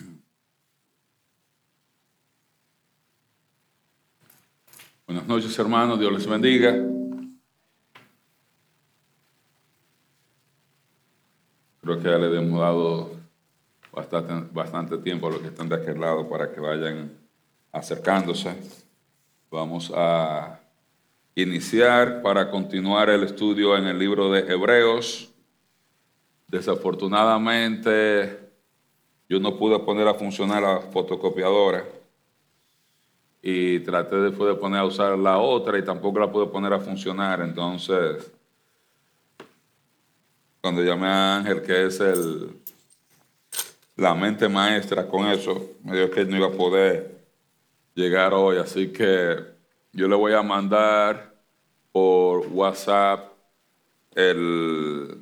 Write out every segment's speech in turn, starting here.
Buenas noches, hermanos. Dios les bendiga. Creo que ya le hemos dado bastante, bastante tiempo a los que están de aquel lado para que vayan acercándose. Vamos a iniciar para continuar el estudio en el libro de Hebreos. Desafortunadamente, yo no pude poner a funcionar la fotocopiadora y traté después de poner a usar la otra y tampoco la pude poner a funcionar. Entonces, cuando llamé a Ángel, que es el, la mente maestra con eso, me dijo que no iba a poder llegar hoy, así que yo le voy a mandar por WhatsApp el,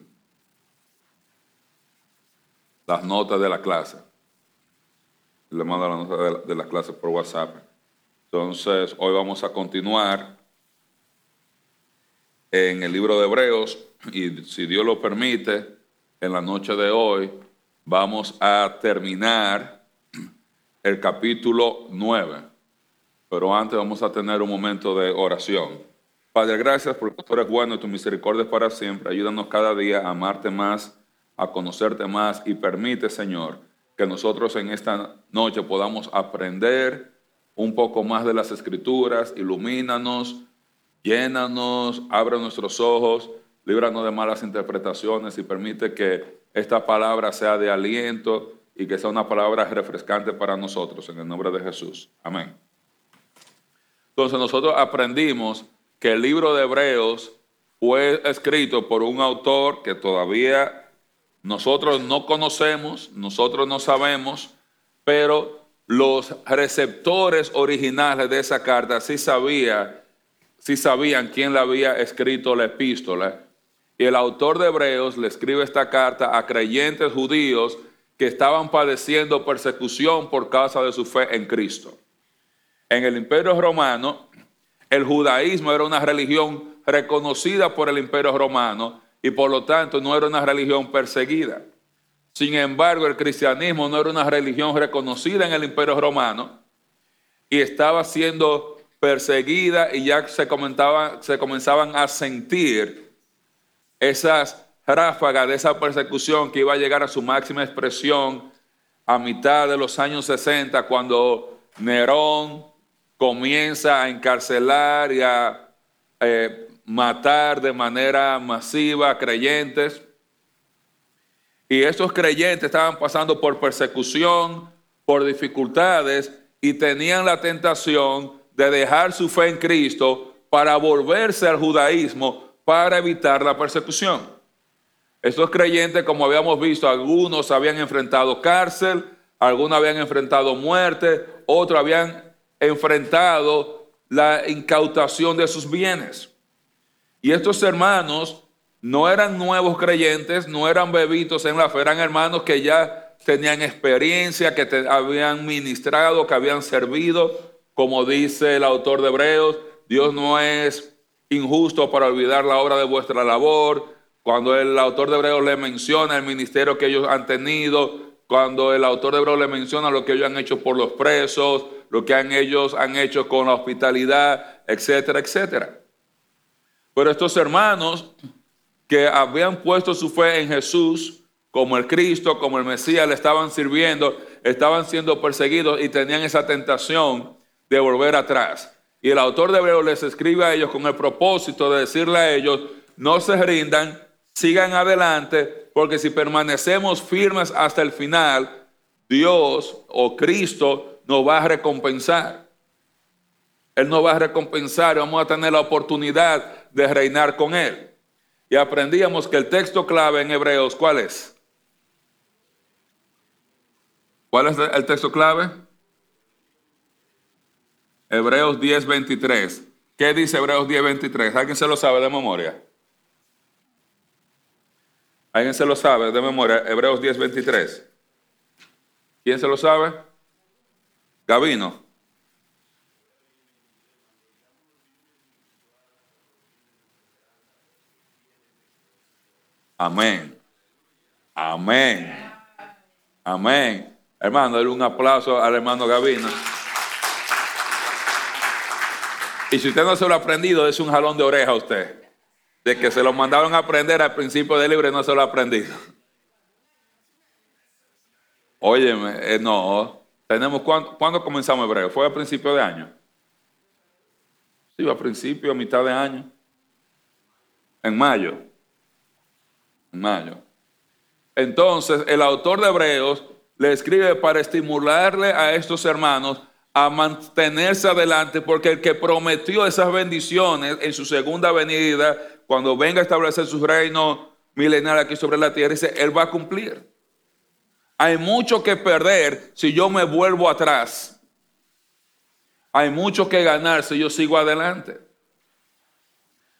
las notas de la clase. Le mando las notas de la, de la clase por WhatsApp. Entonces, hoy vamos a continuar en el libro de Hebreos y si Dios lo permite, en la noche de hoy vamos a terminar el capítulo 9. Pero antes vamos a tener un momento de oración. Padre, gracias porque tú eres bueno y tu misericordia es para siempre. Ayúdanos cada día a amarte más, a conocerte más y permite, Señor, que nosotros en esta noche podamos aprender un poco más de las escrituras, ilumínanos, llénanos, abre nuestros ojos, líbranos de malas interpretaciones y permite que esta palabra sea de aliento y que sea una palabra refrescante para nosotros, en el nombre de Jesús. Amén. Entonces nosotros aprendimos que el libro de Hebreos fue escrito por un autor que todavía nosotros no conocemos, nosotros no sabemos, pero los receptores originales de esa carta sí, sabía, sí sabían quién le había escrito la epístola. Y el autor de Hebreos le escribe esta carta a creyentes judíos que estaban padeciendo persecución por causa de su fe en Cristo. En el imperio romano, el judaísmo era una religión reconocida por el imperio romano y por lo tanto no era una religión perseguida. Sin embargo, el cristianismo no era una religión reconocida en el imperio romano y estaba siendo perseguida y ya se, comenzaban a sentir esas ráfagas de esa persecución que iba a llegar a su máxima expresión a mitad de los años 60 cuando Nerón comienza a encarcelar y a eh, matar de manera masiva a creyentes. Y estos creyentes estaban pasando por persecución, por dificultades y tenían la tentación de dejar su fe en Cristo para volverse al judaísmo para evitar la persecución. Estos creyentes, como habíamos visto, algunos habían enfrentado cárcel, algunos habían enfrentado muerte, otros habían enfrentado la incautación de sus bienes. Y estos hermanos no eran nuevos creyentes, no eran bebitos en la fe, eran hermanos que ya tenían experiencia, que habían ministrado, que habían servido. Como dice el autor de Hebreos, Dios no es injusto para olvidar la obra de vuestra labor. Cuando el autor de Hebreos le menciona el ministerio que ellos han tenido, cuando el autor de Hebreos le menciona lo que ellos han hecho por los presos, lo que han, ellos han hecho con la hospitalidad, etcétera, etcétera. Pero estos hermanos que habían puesto su fe en Jesús como el Cristo, como el Mesías, le estaban sirviendo, estaban siendo perseguidos y tenían esa tentación de volver atrás. Y el autor de Hebreos les escribe a ellos con el propósito de decirle a ellos, no se rindan, sigan adelante, porque si permanecemos firmes hasta el final, Dios o Cristo nos va a recompensar. Él nos va a recompensar y vamos a tener la oportunidad de reinar con Él. Y aprendíamos que el texto clave en Hebreos, ¿cuál es? ¿Cuál es el texto clave? Hebreos 10:23. ¿Qué dice Hebreos 10:23? ¿Alguien se lo sabe de memoria? ¿Alguien se lo sabe de memoria? Hebreos 10:23. ¿Quién se lo sabe? Gabino. Amén. Amén. Amén. Hermano, denle un aplauso al hermano Gavino. Y si usted no se lo ha aprendido, es un jalón de oreja a usted. De que se lo mandaron a aprender al principio del libro no se lo ha aprendido. Óyeme, eh, no. Tenemos, ¿cuándo, comenzamos Hebreo? ¿Fue a principio de año? Sí, a principio, a mitad de año. En mayo. Mayo. Entonces, el autor de Hebreos le escribe para estimularle a estos hermanos a mantenerse adelante, porque el que prometió esas bendiciones en su segunda venida, cuando venga a establecer su reino milenario aquí sobre la tierra, dice, Él va a cumplir. Hay mucho que perder si yo me vuelvo atrás. Hay mucho que ganar si yo sigo adelante.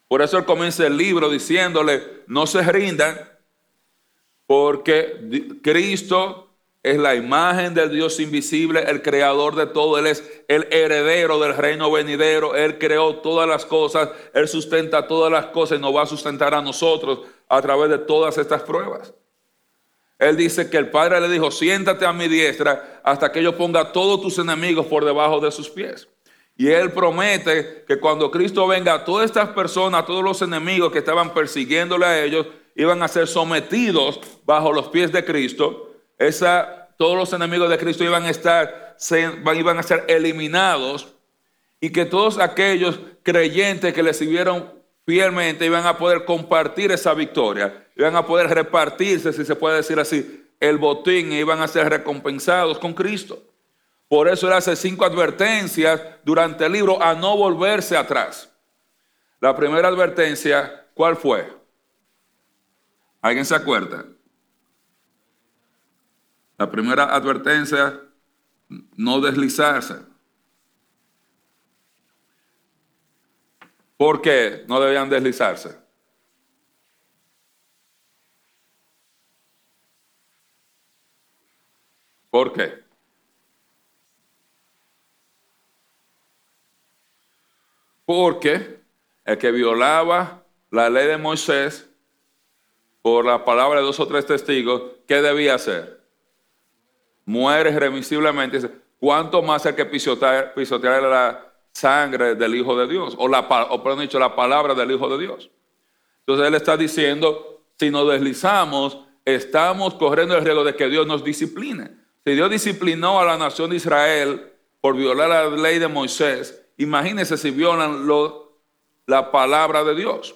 Por eso él comienza el libro diciéndole, no se rindan, porque Cristo es la imagen del Dios invisible, el creador de todo. Él es el heredero del reino venidero. Él creó todas las cosas. Él sustenta todas las cosas y nos va a sustentar a nosotros a través de todas estas pruebas. Él dice que el Padre le dijo, siéntate a mi diestra hasta que yo ponga todos tus enemigos por debajo de sus pies. Y Él promete que cuando Cristo venga, todas estas personas, todos los enemigos que estaban persiguiéndole a ellos, iban a ser sometidos bajo los pies de Cristo. Esa, todos los enemigos de Cristo iban a estar, iban a ser eliminados. Y que todos aquellos creyentes que le siguieron fielmente iban a poder compartir esa victoria, iban a poder repartirse, si se puede decir así, el botín e iban a ser recompensados con Cristo. Por eso él hace cinco advertencias durante el libro a no volverse atrás. La primera advertencia, ¿cuál fue? ¿Alguien se acuerda? La primera advertencia, no deslizarse. ¿Por qué no debían deslizarse? ¿Por qué? Porque el que violaba la ley de Moisés por la palabra de dos o tres testigos, ¿qué debía hacer? muere irremisiblemente, ¿cuánto más el que pisotear, pisotear la sangre del Hijo de Dios? O, la, o dicho, la palabra del Hijo de Dios. Entonces él está diciendo, si nos deslizamos, estamos corriendo el riesgo de que Dios nos discipline. Si Dios disciplinó a la nación de Israel por violar la ley de Moisés, imagínense si violan la palabra de Dios.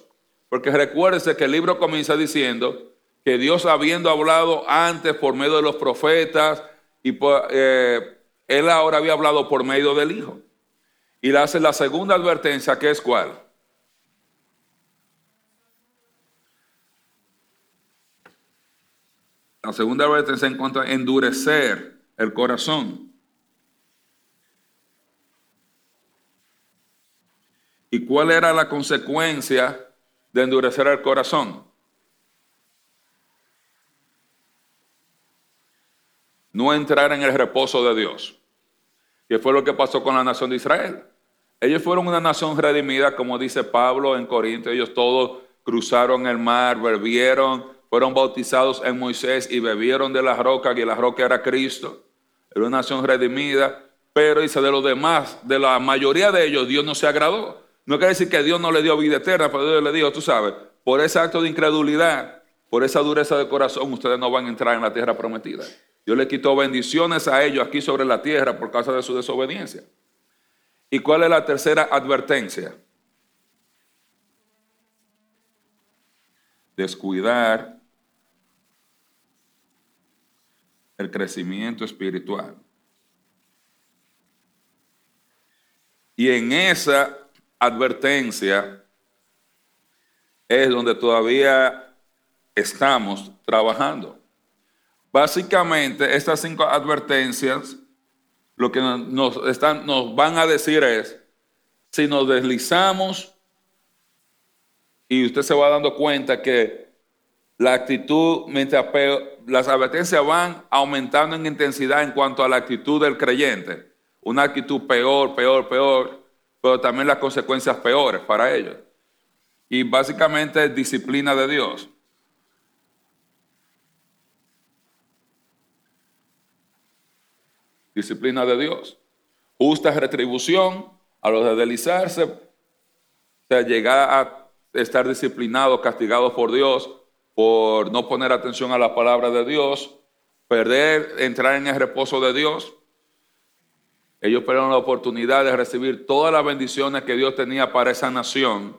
Porque recuérdese que el libro comienza diciendo que Dios habiendo hablado antes por medio de los profetas, y eh, él ahora había hablado por medio del Hijo. Y le hace la segunda advertencia, que es cuál. La segunda advertencia en cuanto a endurecer el corazón. ¿Y cuál era la consecuencia de endurecer el corazón? no entrar en el reposo de Dios. Que fue lo que pasó con la nación de Israel. Ellos fueron una nación redimida, como dice Pablo en Corinto. Ellos todos cruzaron el mar, bebieron, fueron bautizados en Moisés y bebieron de la roca, y la roca era Cristo. Era una nación redimida, pero dice de los demás, de la mayoría de ellos, Dios no se agradó. No quiere decir que Dios no le dio vida eterna, pero Dios le dijo, tú sabes, por ese acto de incredulidad, por esa dureza de corazón, ustedes no van a entrar en la tierra prometida. Dios le quitó bendiciones a ellos aquí sobre la tierra por causa de su desobediencia. ¿Y cuál es la tercera advertencia? Descuidar el crecimiento espiritual. Y en esa advertencia es donde todavía estamos trabajando. Básicamente, estas cinco advertencias lo que nos, están, nos van a decir es, si nos deslizamos y usted se va dando cuenta que la actitud, las advertencias van aumentando en intensidad en cuanto a la actitud del creyente, una actitud peor, peor, peor, pero también las consecuencias peores para ellos. Y básicamente disciplina de Dios. disciplina de Dios. Justa retribución a los de deslizarse, o sea, llegar a estar disciplinados, castigados por Dios, por no poner atención a la palabra de Dios, perder, entrar en el reposo de Dios. Ellos perdieron la oportunidad de recibir todas las bendiciones que Dios tenía para esa nación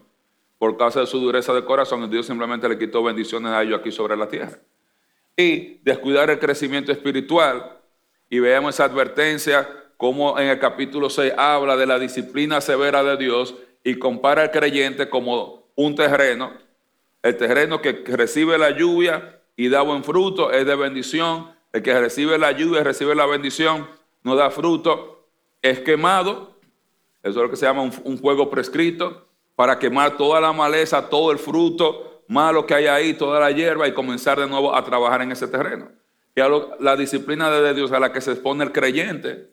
por causa de su dureza de corazón. Y Dios simplemente le quitó bendiciones a ellos aquí sobre la tierra. Y descuidar el crecimiento espiritual. Y veamos esa advertencia como en el capítulo 6 habla de la disciplina severa de Dios y compara al creyente como un terreno. El terreno que recibe la lluvia y da buen fruto es de bendición. El que recibe la lluvia recibe la bendición no da fruto, es quemado. Eso es lo que se llama un, un fuego prescrito para quemar toda la maleza, todo el fruto malo que hay ahí, toda la hierba y comenzar de nuevo a trabajar en ese terreno. Y la disciplina de Dios a la que se expone el creyente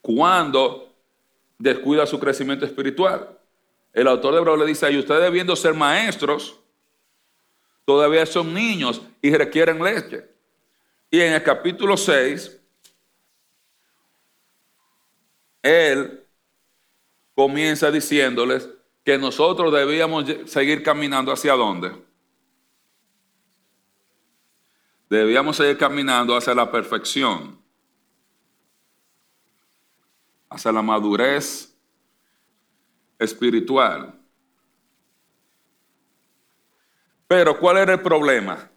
cuando descuida su crecimiento espiritual. El autor de Hebreo le dice, y ustedes debiendo ser maestros, todavía son niños y requieren leche. Y en el capítulo 6, él comienza diciéndoles que nosotros debíamos seguir caminando hacia dónde. Debíamos seguir caminando hacia la perfección, hacia la madurez espiritual. Pero ¿cuál era el problema?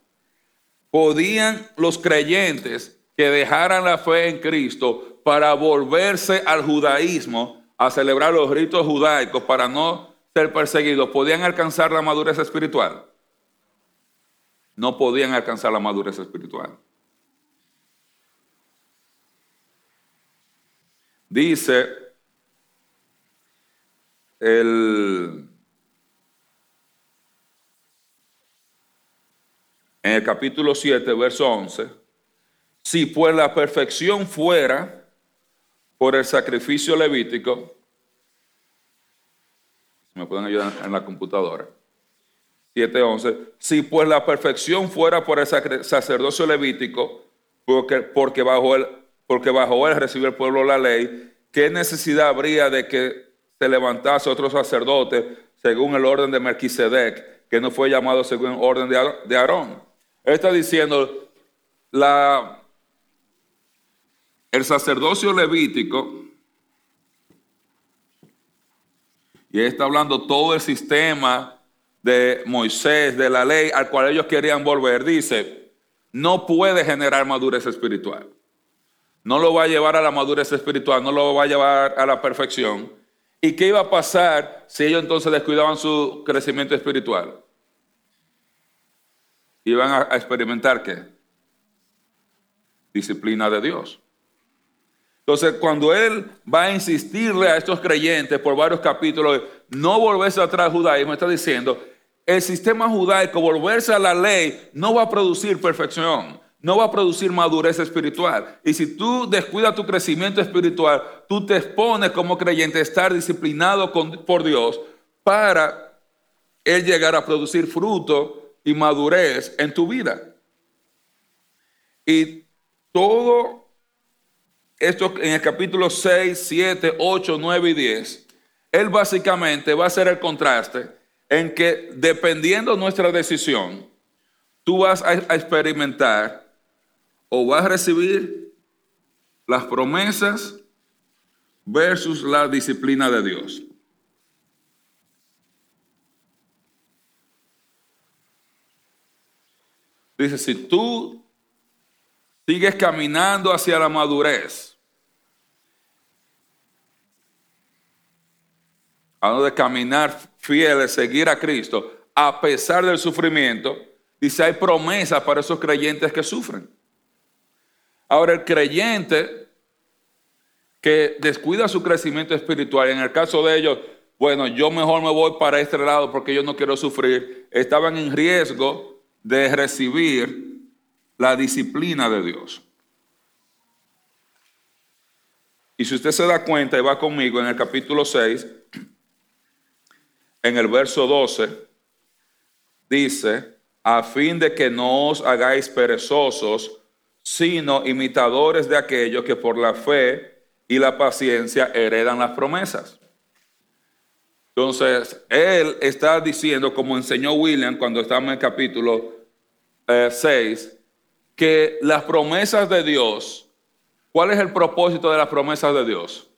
Podían los creyentes que dejaran la fe en Cristo para volverse al judaísmo a celebrar los ritos judaicos para no ser perseguidos, ¿podían alcanzar la madurez espiritual? No podían alcanzar la madurez espiritual. Dice el, en el capítulo 7, verso 11, si pues la perfección fuera por el sacrificio levítico, me pueden ayudar en la computadora, 7.11, si pues la perfección fuera por el sacerdocio levítico, porque, bajo él, porque bajo él recibe el pueblo la ley, ¿qué necesidad habría de que se levantase otro sacerdote según el orden de Melquisedec, que no fue llamado según el orden de Aarón? Él está diciendo, la, el sacerdocio levítico, y está hablando todo el sistema de Moisés, de la ley al cual ellos querían volver, dice, no puede generar madurez espiritual. No lo va a llevar a la madurez espiritual, no lo va a llevar a la perfección. ¿Y qué iba a pasar si ellos entonces descuidaban su crecimiento espiritual? Iban a experimentar qué? Disciplina de Dios. Entonces, cuando él va a insistirle a estos creyentes por varios capítulos, no volverse atrás al judaísmo, está diciendo, el sistema judaico, volverse a la ley, no va a producir perfección, no va a producir madurez espiritual. Y si tú descuidas tu crecimiento espiritual, tú te expones como creyente a estar disciplinado por Dios para él llegar a producir fruto y madurez en tu vida. Y todo esto en el capítulo 6, 7, 8, 9 y 10, él básicamente va a hacer el contraste en que dependiendo nuestra decisión, tú vas a experimentar o vas a recibir las promesas versus la disciplina de Dios. Dice, si tú sigues caminando hacia la madurez, hablando de caminar fieles, seguir a Cristo, a pesar del sufrimiento, dice, hay promesas para esos creyentes que sufren. Ahora, el creyente que descuida su crecimiento espiritual, en el caso de ellos, bueno, yo mejor me voy para este lado porque yo no quiero sufrir, estaban en riesgo de recibir la disciplina de Dios. Y si usted se da cuenta y va conmigo en el capítulo 6, en el verso 12, dice, a fin de que no os hagáis perezosos, sino imitadores de aquellos que por la fe y la paciencia heredan las promesas. Entonces, él está diciendo, como enseñó William cuando estamos en el capítulo 6, eh, que las promesas de Dios, ¿cuál es el propósito de las promesas de Dios?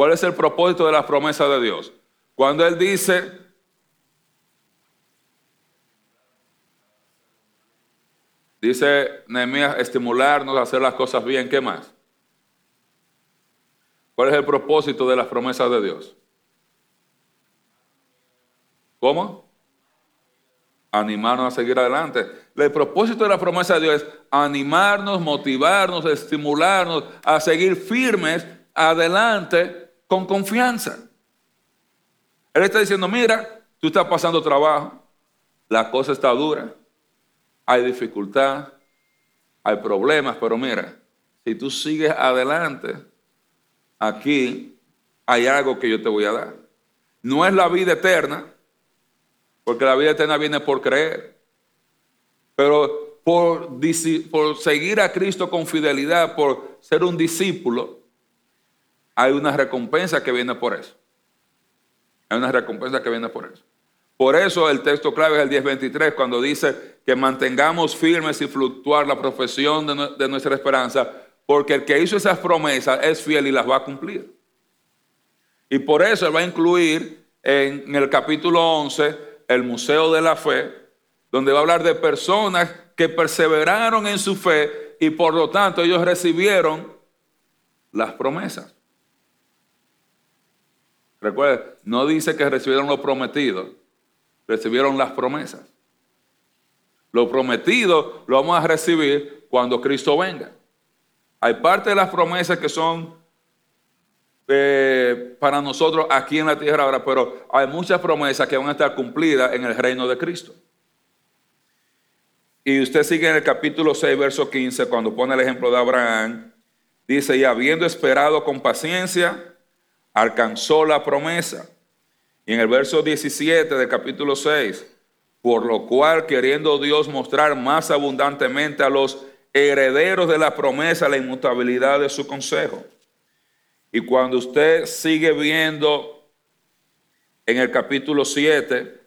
¿Cuál es el propósito de las promesas de Dios? Cuando Él dice, dice Nehemías, estimularnos a hacer las cosas bien, ¿qué más? ¿Cuál es el propósito de las promesas de Dios? ¿Cómo? Animarnos a seguir adelante. El propósito de la promesa de Dios es animarnos, motivarnos, estimularnos a seguir firmes adelante con confianza. Él está diciendo, mira, tú estás pasando trabajo, la cosa está dura, hay dificultad, hay problemas, pero mira, si tú sigues adelante, aquí hay algo que yo te voy a dar. No es la vida eterna, porque la vida eterna viene por creer, pero por, por seguir a Cristo con fidelidad, por ser un discípulo, hay una recompensa que viene por eso. Hay una recompensa que viene por eso. Por eso el texto clave es el 1023, cuando dice que mantengamos firmes y fluctuar la profesión de, nuestra esperanza, porque el que hizo esas promesas es fiel y las va a cumplir. Y por eso va a incluir en, el capítulo 11 el Museo de la Fe, donde va a hablar de personas que perseveraron en su fe y por lo tanto ellos recibieron las promesas. Recuerden, no dice que recibieron lo prometido, recibieron las promesas. Lo prometido lo vamos a recibir cuando Cristo venga. Hay parte de las promesas que son eh, para nosotros aquí en la tierra ahora, pero hay muchas promesas que van a estar cumplidas en el reino de Cristo. Y usted sigue en el capítulo 6, verso 15, cuando pone el ejemplo de Abraham, dice, y habiendo esperado con paciencia, alcanzó la promesa. Y en el verso 17 del capítulo 6, por lo cual queriendo Dios mostrar más abundantemente a los herederos de la promesa, la inmutabilidad de su consejo. Y cuando usted sigue viendo en el capítulo 7,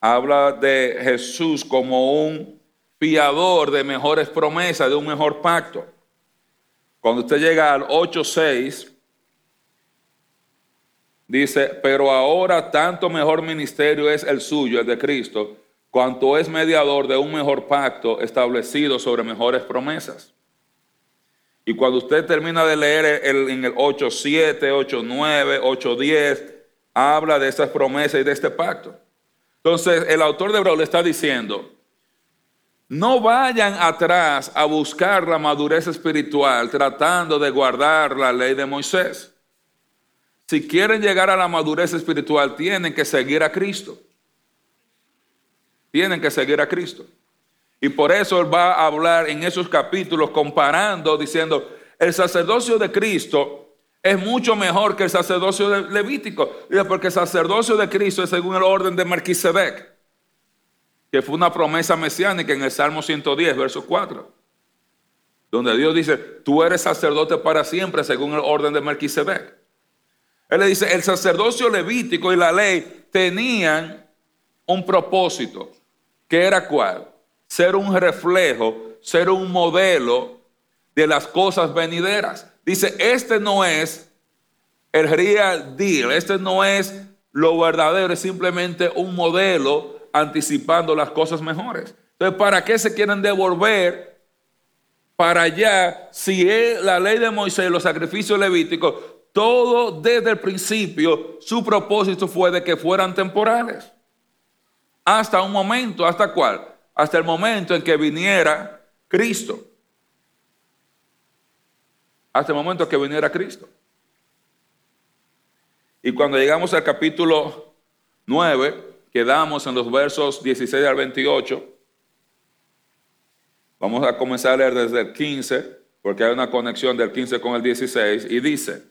habla de Jesús como un fiador de mejores promesas, de un mejor pacto. Cuando usted llega al 8.6, dice, pero ahora tanto mejor ministerio es el suyo, el de Cristo, cuanto es mediador de un mejor pacto establecido sobre mejores promesas. Y cuando usted termina de leer en el 8.7, 8.9, 8.10, habla de esas promesas y de este pacto. Entonces, el autor de Hebreo le está diciendo, no vayan atrás a buscar la madurez espiritual tratando de guardar la ley de Moisés. Si quieren llegar a la madurez espiritual, tienen que seguir a Cristo. Tienen que seguir a Cristo. Y por eso él va a hablar en esos capítulos comparando, diciendo, el sacerdocio de Cristo es mucho mejor que el sacerdocio levítico. Porque el sacerdocio de Cristo es según el orden de Melquisedec, que fue una promesa mesiánica en el Salmo 110, verso 4. Donde Dios dice, tú eres sacerdote para siempre según el orden de Melquisedec. Él le dice, el sacerdocio levítico y la ley tenían un propósito. ¿Qué era cuál? Ser un reflejo, ser un modelo de las cosas venideras. Dice, este no es el real deal, este no es lo verdadero, es simplemente un modelo anticipando las cosas mejores. Entonces, ¿para qué se quieren devolver para allá si es la ley de Moisés, los sacrificios levíticos, todo desde el principio, su propósito fue de que fueran temporales? hasta un momento, ¿hasta cuál? Hasta el momento en que viniera Cristo. Hasta el momento en que viniera Cristo. Y cuando llegamos al capítulo 9, quedamos en los versos 16 al 28. Vamos a comenzar a leer desde el 15, porque hay una conexión del 15 con el 16, y dice,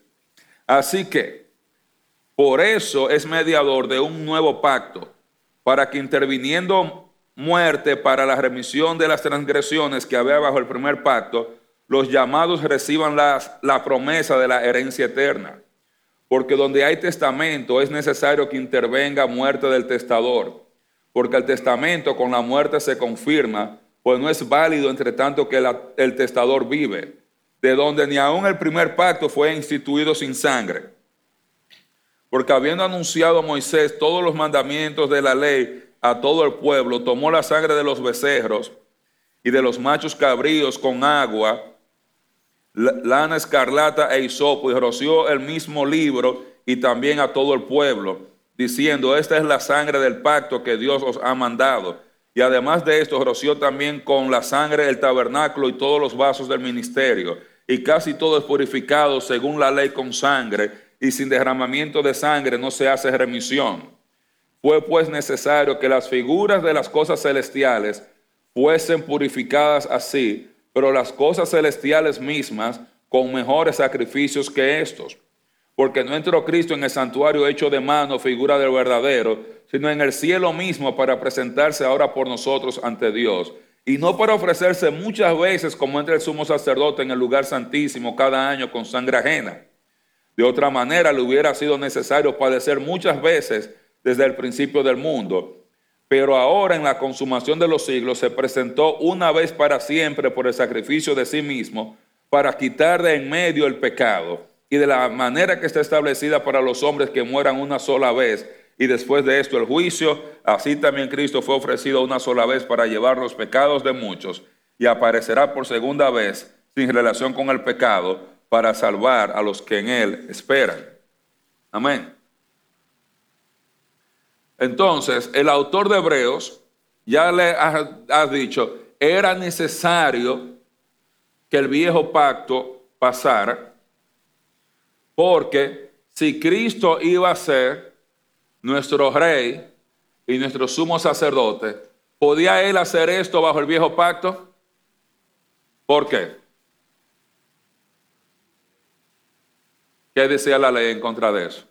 así que, por eso es mediador de un nuevo pacto para que interviniendo muerte para la remisión de las transgresiones que había bajo el primer pacto, los llamados reciban la promesa de la herencia eterna. Porque donde hay testamento es necesario que intervenga muerte del testador, porque el testamento con la muerte se confirma, pues no es válido entre tanto que el testador vive, de donde ni aun el primer pacto fue instituido sin sangre. Porque habiendo anunciado a Moisés todos los mandamientos de la ley a todo el pueblo, tomó la sangre de los becerros y de los machos cabríos con agua, lana escarlata e hisopo, y roció el mismo libro y también a todo el pueblo, diciendo, esta es la sangre del pacto que Dios os ha mandado. Y además de esto, roció también con la sangre el tabernáculo y todos los vasos del ministerio. Y casi todo es purificado según la ley con sangre, y sin derramamiento de sangre no se hace remisión. Fue pues necesario que las figuras de las cosas celestiales fuesen purificadas así, pero las cosas celestiales mismas con mejores sacrificios que estos. Porque no entró Cristo en el santuario hecho de mano, figura del verdadero, sino en el cielo mismo para presentarse ahora por nosotros ante Dios. Y no para ofrecerse muchas veces como entra el sumo sacerdote en el lugar santísimo cada año con sangre ajena. De otra manera le hubiera sido necesario padecer muchas veces desde el principio del mundo. Pero ahora en la consumación de los siglos se presentó una vez para siempre por el sacrificio de sí mismo para quitar de en medio el pecado y de la manera que está establecida para los hombres que mueran una sola vez y después de esto el juicio, así también Cristo fue ofrecido una sola vez para llevar los pecados de muchos y aparecerá por segunda vez sin relación con el pecado para salvar a los que en él esperan. Amén. Entonces, el autor de Hebreos ya le ha, dicho, era necesario que el viejo pacto pasara, porque si Cristo iba a ser nuestro rey y nuestro sumo sacerdote, ¿podía él hacer esto bajo el viejo pacto? ¿Por qué? ¿Qué decía la ley en contra de eso?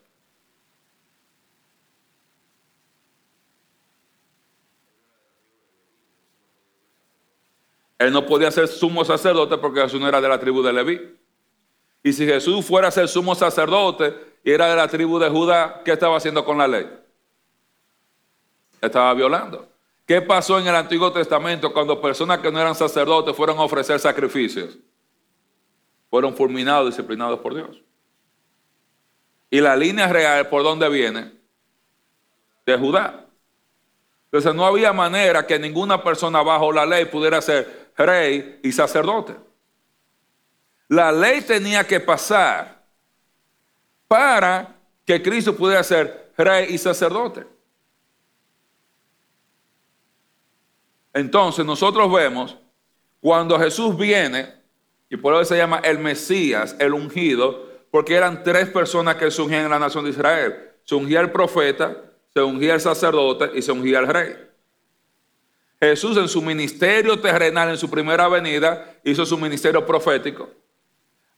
Él no podía ser sumo sacerdote porque Jesús no era de la tribu de Leví. Y si Jesús fuera a ser sumo sacerdote y era de la tribu de Judá, ¿qué estaba haciendo con la ley? Estaba violando. ¿Qué pasó en el Antiguo Testamento cuando personas que no eran sacerdotes fueron a ofrecer sacrificios? Fueron fulminados, disciplinados por Dios. Y la línea real, ¿por dónde viene? De Judá. Entonces no había manera que ninguna persona bajo la ley pudiera ser rey y sacerdote. La ley tenía que pasar para que Cristo pudiera ser rey y sacerdote. Entonces nosotros vemos cuando Jesús viene, y por eso se llama el Mesías, el ungido, porque eran tres personas que se ungían en la nación de Israel. Se ungía el profeta, se ungía el sacerdote y se ungía el rey. Jesús en su ministerio terrenal, en su primera venida, hizo su ministerio profético.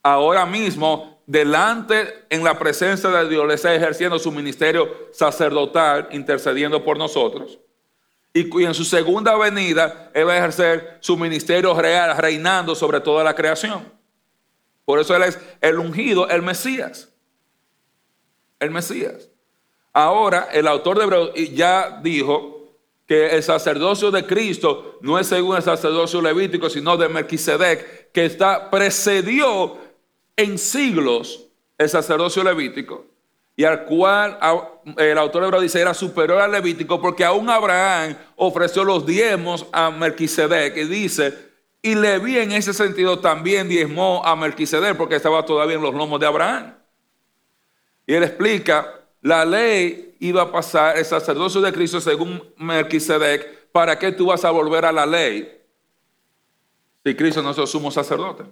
Ahora mismo, delante en la presencia de Dios, le está ejerciendo su ministerio sacerdotal, intercediendo por nosotros. Y en su segunda venida, Él va a ejercer su ministerio real, reinando sobre toda la creación. Por eso Él es el ungido, el Mesías. El Mesías. Ahora, el autor de Hebreos ya dijo que el sacerdocio de Cristo no es según el sacerdocio levítico, sino de Melquisedec, que está, precedió en siglos el sacerdocio levítico, y al cual el autor hebreo dice era superior al levítico, porque aún Abraham ofreció los diezmos a Melquisedec, y dice, y Leví en ese sentido también diezmó a Melquisedec, porque estaba todavía en los lomos de Abraham. Y él explica la ley iba a pasar, el sacerdocio de Cristo según Melquisedec, ¿para qué tú vas a volver a la ley si Cristo no es el sumo sacerdote?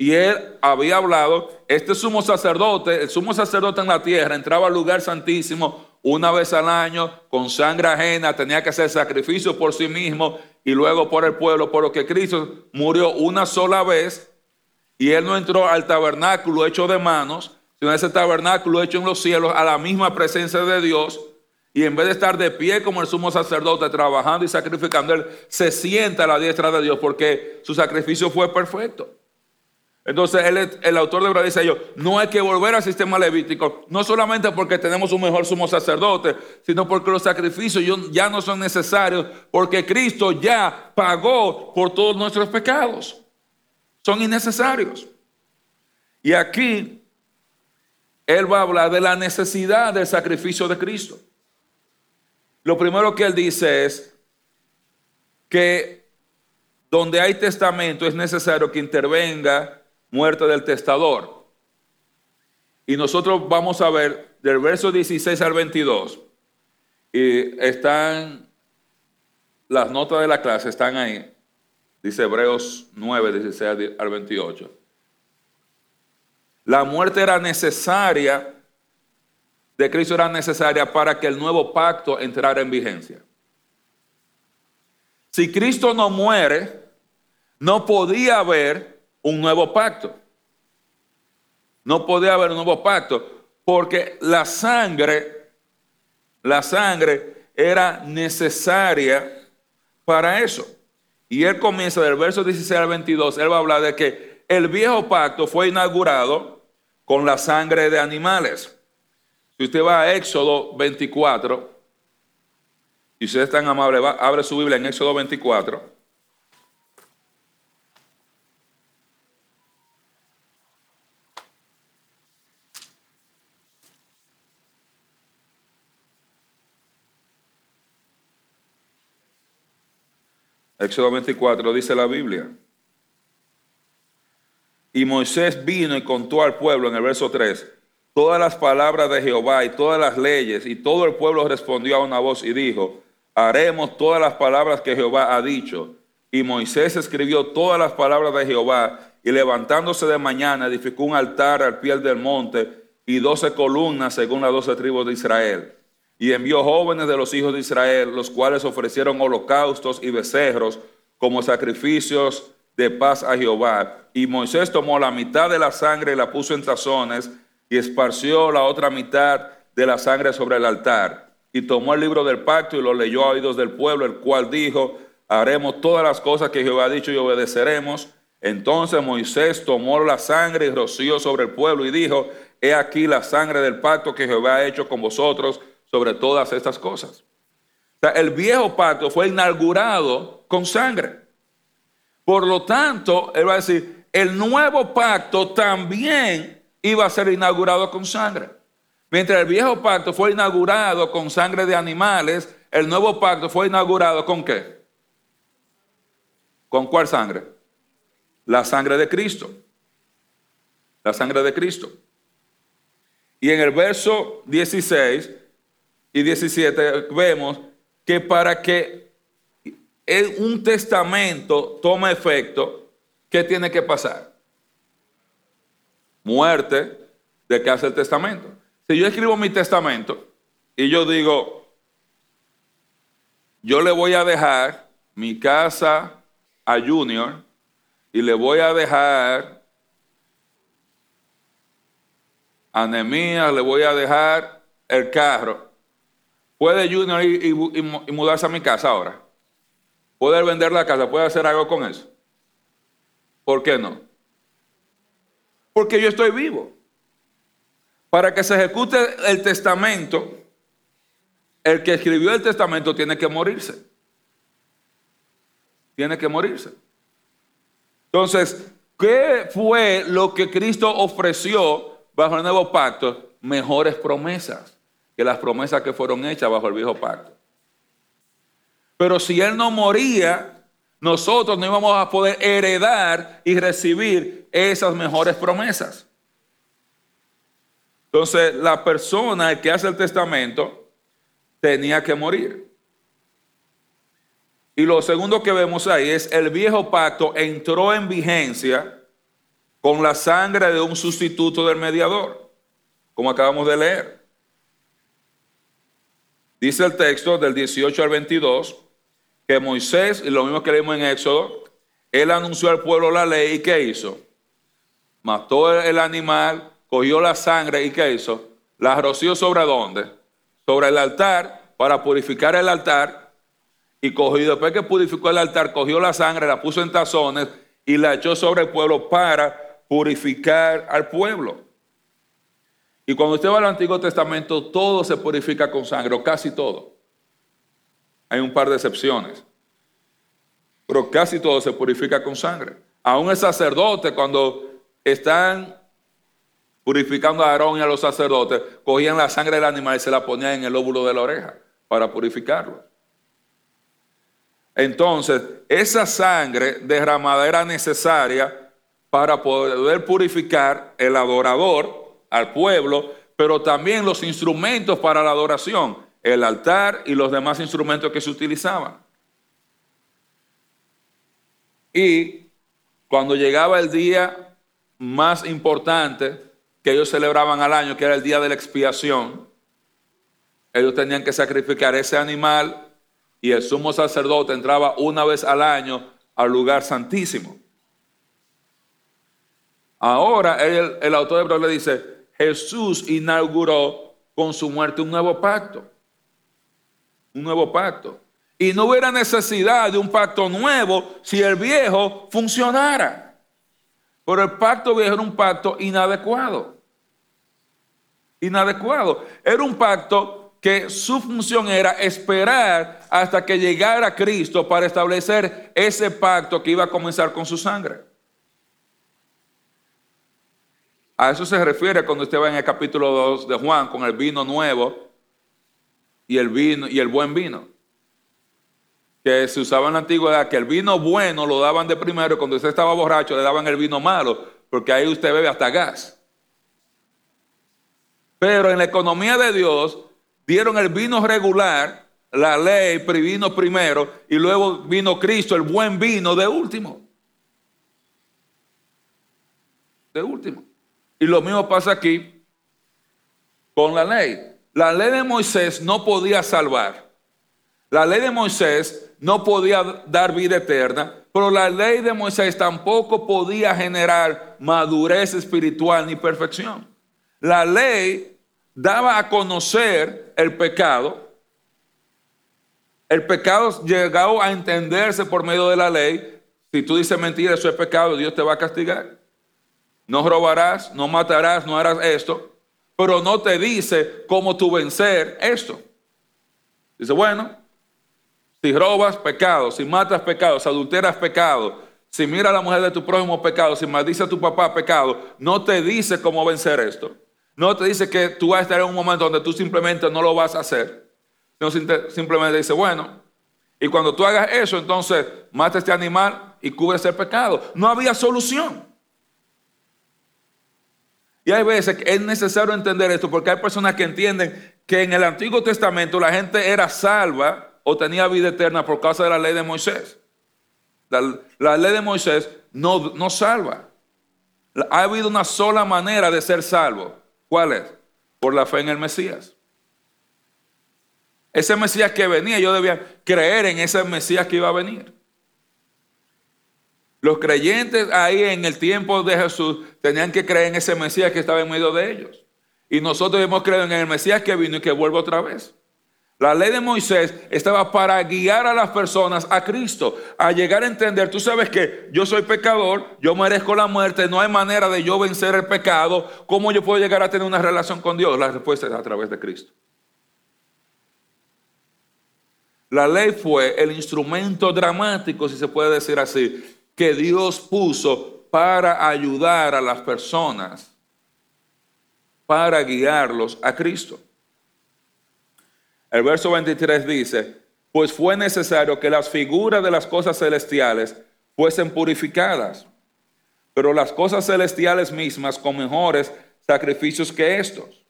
Y él había hablado, este sumo sacerdote, el sumo sacerdote en la tierra, entraba al lugar santísimo una vez al año con sangre ajena, tenía que hacer sacrificio por sí mismo y luego por el pueblo, por lo que Cristo murió una sola vez y él no entró al tabernáculo hecho de manos, sino ese tabernáculo hecho en los cielos a la misma presencia de Dios. Y en vez de estar de pie como el sumo sacerdote trabajando y sacrificando, él se sienta a la diestra de Dios porque su sacrificio fue perfecto. Entonces el autor de Hebreos dice yo, no hay que volver al sistema levítico, no solamente porque tenemos un mejor sumo sacerdote, sino porque los sacrificios ya no son necesarios, porque Cristo ya pagó por todos nuestros pecados. Son innecesarios. Y aquí él va a hablar de la necesidad del sacrificio de Cristo. Lo primero que él dice es que donde hay testamento es necesario que intervenga muerte del testador. Y nosotros vamos a ver del verso 16 al 22. Y están las notas de la clase, están ahí. Dice Hebreos 9, 16 al 28. La muerte era necesaria de Cristo era necesaria para que el nuevo pacto entrara en vigencia. Si Cristo no muere, no podía haber un nuevo pacto. No podía haber un nuevo pacto porque la sangre, la sangre era necesaria para eso. Y él comienza del verso 16 al 22, él va a hablar de que el viejo pacto fue inaugurado con la sangre de animales. Si usted va a Éxodo 24, y usted es tan amable, abre su Biblia en Éxodo 24. Éxodo 24 dice la Biblia. Y Moisés vino y contó al pueblo en el verso 3 todas las palabras de Jehová y todas las leyes, y todo el pueblo respondió a una voz y dijo, haremos todas las palabras que Jehová ha dicho. Y Moisés escribió todas las palabras de Jehová, y levantándose de mañana edificó un altar al pie del monte y doce columnas según las doce tribus de Israel. Y envió jóvenes de los hijos de Israel, los cuales ofrecieron holocaustos y becerros como sacrificios de paz a Jehová. Y Moisés tomó la mitad de la sangre y la puso en tazones y esparció la otra mitad de la sangre sobre el altar. Y tomó el libro del pacto y lo leyó a oídos del pueblo, el cual dijo, haremos todas las cosas que Jehová ha dicho y obedeceremos. Entonces Moisés tomó la sangre y roció sobre el pueblo y dijo, he aquí la sangre del pacto que Jehová ha hecho con vosotros sobre todas estas cosas. El viejo pacto fue inaugurado con sangre. Por lo tanto, él va a decir, el nuevo pacto también iba a ser inaugurado con sangre. Mientras el viejo pacto fue inaugurado con sangre de animales, el nuevo pacto fue inaugurado con qué? ¿Con cuál sangre? La sangre de Cristo. La sangre de Cristo. Y en el verso 16 y 17 vemos que para que un testamento tome efecto, ¿qué tiene que pasar? muerte de que hace el testamento. Si yo escribo mi testamento y yo digo, yo le voy a dejar mi casa a Junior y le voy a dejar a Nemías, le voy a dejar el carro. ¿Puede Junior ir y, mudarse a mi casa ahora? ¿Puede vender la casa? ¿Puede hacer algo con eso? ¿Por qué no? Porque yo estoy vivo. Para que se ejecute el testamento, el que escribió el testamento tiene que morirse. Tiene que morirse. Entonces, ¿qué fue lo que Cristo ofreció bajo el nuevo pacto? Mejores promesas que las promesas que fueron hechas bajo el viejo pacto. Pero si Él no moría, nosotros no íbamos a poder heredar y recibir esas mejores promesas. Entonces, la persona que hace el testamento tenía que morir. Y lo segundo que vemos ahí es el viejo pacto entró en vigencia con la sangre de un sustituto del mediador, como acabamos de leer. Dice el texto del 18 al 22 que Moisés, y lo mismo que leímos en Éxodo, él anunció al pueblo la ley y ¿qué hizo? Mató el animal, cogió la sangre y ¿qué hizo? La roció sobre dónde? Sobre el altar para purificar el altar y cogió, después que purificó el altar, cogió la sangre, la puso en tazones y la echó sobre el pueblo para purificar al pueblo. Y cuando usted va al Antiguo Testamento, todo se purifica con sangre, o casi todo. Hay un par de excepciones. Pero casi todo se purifica con sangre. Aún el sacerdote, cuando están purificando a Aarón y a los sacerdotes, cogían la sangre del animal y se la ponían en el óvulo de la oreja para purificarlo. Entonces, esa sangre derramada era necesaria para poder purificar el adorador, al pueblo, pero también los instrumentos para la adoración, el altar y los demás instrumentos que se utilizaban. Y cuando llegaba el día más importante que ellos celebraban al año, que era el día de la expiación, ellos tenían que sacrificar ese animal y el sumo sacerdote entraba una vez al año al lugar santísimo. Ahora el, autor de Hebreo le dice, Jesús inauguró con su muerte un nuevo pacto. Un nuevo pacto. Y no hubiera necesidad de un pacto nuevo si el viejo funcionara. Pero el pacto viejo era un pacto inadecuado. Inadecuado. Era un pacto que su función era esperar hasta que llegara Cristo para establecer ese pacto que iba a comenzar con su sangre. A eso se refiere cuando usted va en el capítulo 2 de Juan con el vino nuevo y el vino y el buen vino. Que se usaba en la antigüedad que el vino bueno lo daban de primero y cuando usted estaba borracho le daban el vino malo, porque ahí usted bebe hasta gas. Pero en la economía de Dios dieron el vino regular, la ley vino primero y luego vino Cristo, el buen vino de último. De último. Y lo mismo pasa aquí con la ley. La ley de Moisés no podía salvar. La ley de Moisés no podía dar vida eterna, pero la ley de Moisés tampoco podía generar madurez espiritual ni perfección. La ley daba a conocer el pecado. El pecado llegó a entenderse por medio de la ley. Si tú dices mentira, eso es pecado, Dios te va a castigar no robarás, no matarás, no harás esto, pero no te dice cómo tú vencer esto. Dice, bueno, si robas, pecado, si matas, pecado, si adulteras, pecado, si mira a la mujer de tu prójimo, pecado, si maldice a tu papá, pecado, no te dice cómo vencer esto. No te dice que tú vas a estar en un momento donde tú simplemente no lo vas a hacer. Sino simplemente dice, bueno, y cuando tú hagas eso, entonces mata este animal y cubre ese pecado. No había solución. Y hay veces que es necesario entender esto porque hay personas que entienden que en el Antiguo Testamento la gente era salva o tenía vida eterna por causa de la ley de Moisés. La, ley de Moisés no, no salva. Ha habido una sola manera de ser salvo. ¿Cuál es? Por la fe en el Mesías. Ese Mesías que venía, yo debía creer en ese Mesías que iba a venir. Los creyentes ahí en el tiempo de Jesús tenían que creer en ese Mesías que estaba en medio de ellos. Y nosotros hemos creído en el Mesías que vino y que vuelve otra vez. La ley de Moisés estaba para guiar a las personas a Cristo, a llegar a entender, tú sabes que yo soy pecador, yo merezco la muerte, no hay manera de yo vencer el pecado, ¿cómo yo puedo llegar a tener una relación con Dios? La respuesta es a través de Cristo. La ley fue el instrumento dramático, si se puede decir así, que Dios puso para ayudar a las personas, para guiarlos a Cristo. El verso 23 dice, pues fue necesario que las figuras de las cosas celestiales fuesen purificadas, pero las cosas celestiales mismas con mejores sacrificios que estos.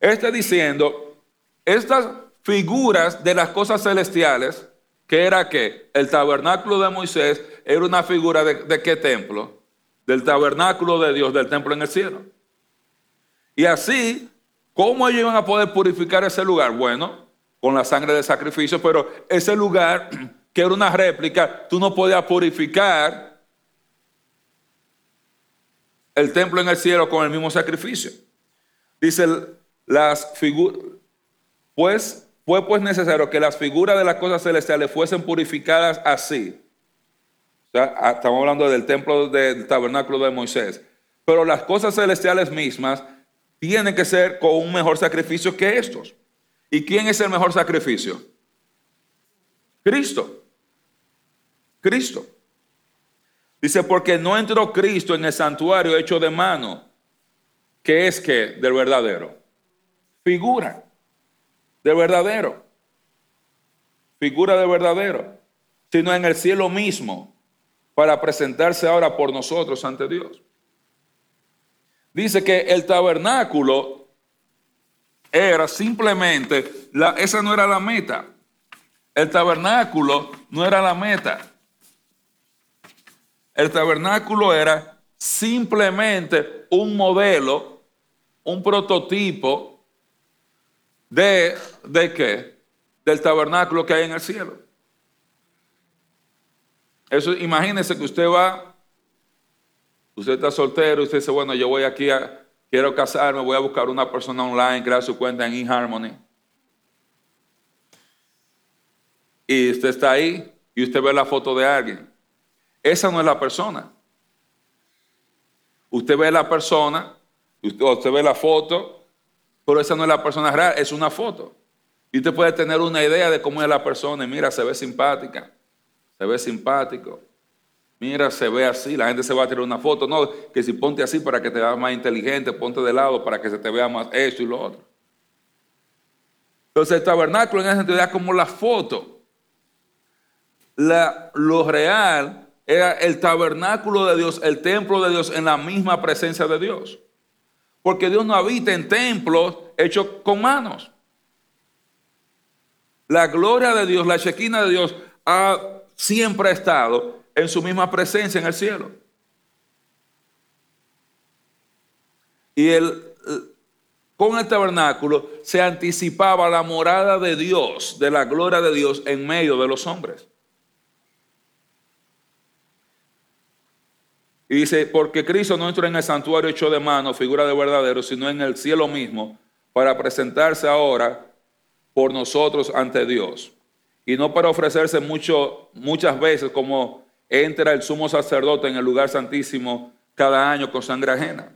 Está diciendo, estas figuras de las cosas celestiales ¿Qué era qué? El tabernáculo de Moisés era una figura de, qué templo? Del tabernáculo de Dios, del templo en el cielo. Y así, ¿cómo ellos iban a poder purificar ese lugar? Bueno, con la sangre de sacrificio, pero ese lugar, que era una réplica, tú no podías purificar el templo en el cielo con el mismo sacrificio. Dice las figuras, pues Fue pues necesario que las figuras de las cosas celestiales fuesen purificadas así. O sea, ah, estamos hablando del templo del tabernáculo de Moisés. Pero las cosas celestiales mismas tienen que ser con un mejor sacrificio que estos. ¿Y quién es el mejor sacrificio? Cristo. Cristo. Dice, porque no entró Cristo en el santuario hecho de mano, que es que del verdadero. Figura del verdadero. Figura del verdadero. Sino en el cielo mismo, para presentarse ahora por nosotros ante Dios. Dice que el tabernáculo era simplemente, la, esa no era la meta. El tabernáculo no era la meta. El tabernáculo era simplemente un modelo, un prototipo de, ¿de qué? Del tabernáculo que hay en el cielo. Eso, imagínese que usted va, usted está soltero, usted dice, bueno, yo voy aquí a, quiero casarme, voy a buscar una persona online, crear su cuenta en eHarmony. Y usted está ahí y usted ve la foto de alguien. Esa no es la persona. Usted ve la persona, usted, ve la foto, pero esa no es la persona real, es una foto. Y usted puede tener una idea de cómo es la persona. Y mira, se ve simpática, se ve simpático. Mira, se ve así, la gente se va a tirar una foto. No, que si ponte así para que te veas más inteligente, ponte de lado para que se te vea más esto y lo otro. Entonces el tabernáculo en esa sentido es como la foto. La, lo real era el tabernáculo de Dios, el templo de Dios en la misma presencia de Dios. Porque Dios no habita en templos hechos con manos. La gloria de Dios, la chequina de Dios ha siempre estado en su misma presencia en el cielo. Y el, con el tabernáculo se anticipaba la morada de Dios, de la gloria de Dios en medio de los hombres. Y dice, porque Cristo no entró en el santuario hecho de mano, figura de verdadero, sino en el cielo mismo, para presentarse ahora por nosotros ante Dios. Y no para ofrecerse mucho, muchas veces como entra el sumo sacerdote en el lugar santísimo cada año con sangre ajena.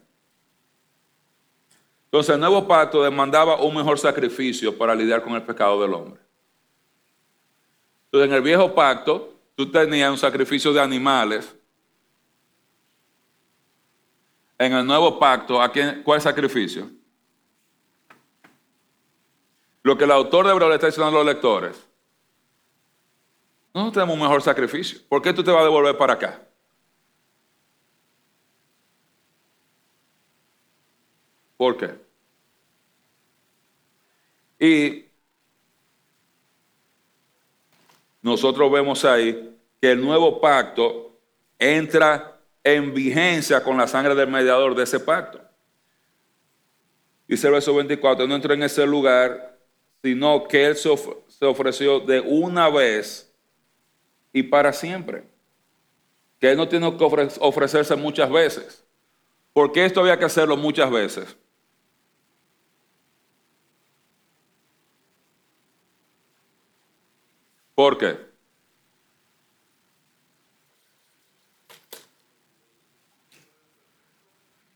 Entonces el nuevo pacto demandaba un mejor sacrificio para lidiar con el pecado del hombre. Entonces en el viejo pacto tú tenías un sacrificio de animales en el nuevo pacto, ¿a quién, ¿cuál sacrificio? Lo que el autor de Hebreo le está diciendo a los lectores. No tenemos un mejor sacrificio. ¿Por qué tú te vas a devolver para acá? ¿Por qué? Y nosotros vemos ahí que el nuevo pacto entra en vigencia con la sangre del mediador de ese pacto. Dice el verso 24, no entró en ese lugar, sino que él se ofreció de una vez y para siempre. Que él no tiene que ofrecerse muchas veces. porque esto había que hacerlo muchas veces? ¿Por qué?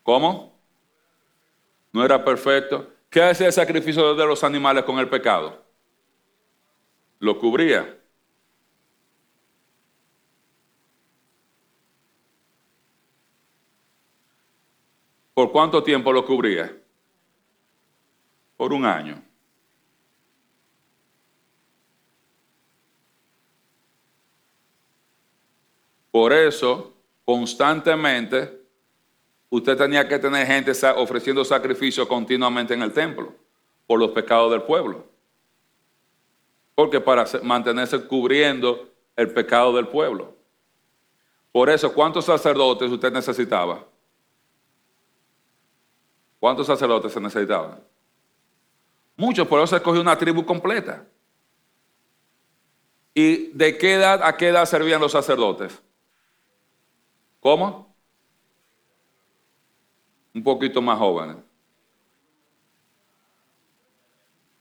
¿Cómo? No era perfecto. ¿Qué hacía el sacrificio de los animales con el pecado? Lo cubría. ¿Por cuánto tiempo lo cubría? Por un año. Por eso, constantemente, usted tenía que tener gente ofreciendo sacrificio continuamente en el templo por los pecados del pueblo. Porque para mantenerse cubriendo el pecado del pueblo. Por eso, ¿cuántos sacerdotes usted necesitaba? ¿Cuántos sacerdotes se necesitaban? Muchos, por eso se escogió una tribu completa. ¿Y de qué edad a qué edad servían los sacerdotes? ¿Cómo? Un poquito más jóvenes.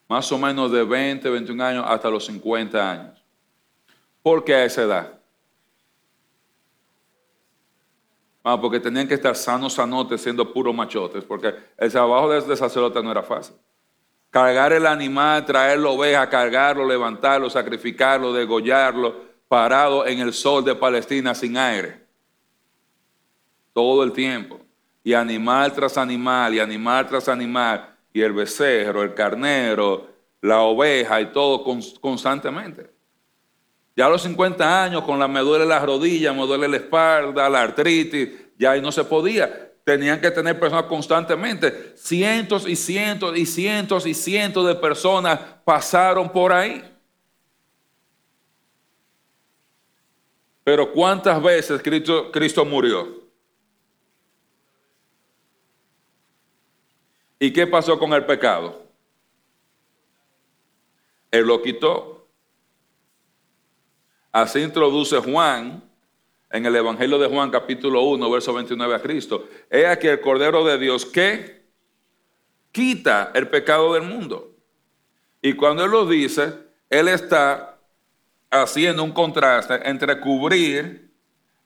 más o menos de 20, 21 años hasta los 50 años. ¿Por qué a esa edad? Ah, porque tenían que estar sanos, sanotes, siendo puros machotes, porque el trabajo de, sacerdote no era fácil. Cargar el animal, traer la oveja, cargarlo, levantarlo, sacrificarlo, degollarlo, parado en el sol de Palestina sin aire. Todo el tiempo. Y animal tras animal, y animal tras animal, y el becerro, el carnero, la oveja y todo constantemente. Ya a los 50 años, con la me duele la rodilla, me duele la espalda, la artritis, ya ahí no se podía. Tenían que tener personas constantemente. Cientos y cientos y cientos y cientos de personas pasaron por ahí. Pero ¿cuántas veces Cristo, Cristo murió? ¿Y qué pasó con el pecado? Él lo quitó. Así introduce Juan en el Evangelio de Juan capítulo 1, verso 29 a Cristo. He aquí el Cordero de Dios que quita el pecado del mundo. Y cuando Él lo dice, Él está haciendo un contraste entre cubrir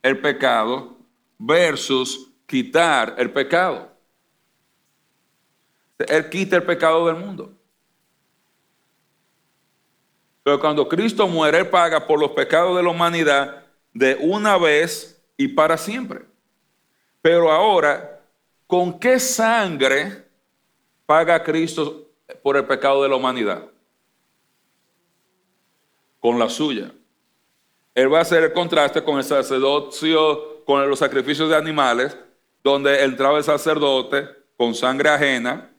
el pecado versus quitar el pecado. Él quita el pecado del mundo. Pero cuando Cristo muere, Él paga por los pecados de la humanidad de una vez y para siempre. Pero ahora, ¿con qué sangre paga Cristo por el pecado de la humanidad? Con la suya. Él va a hacer el contraste con el sacerdocio, con los sacrificios de animales, donde entraba el sacerdote con sangre ajena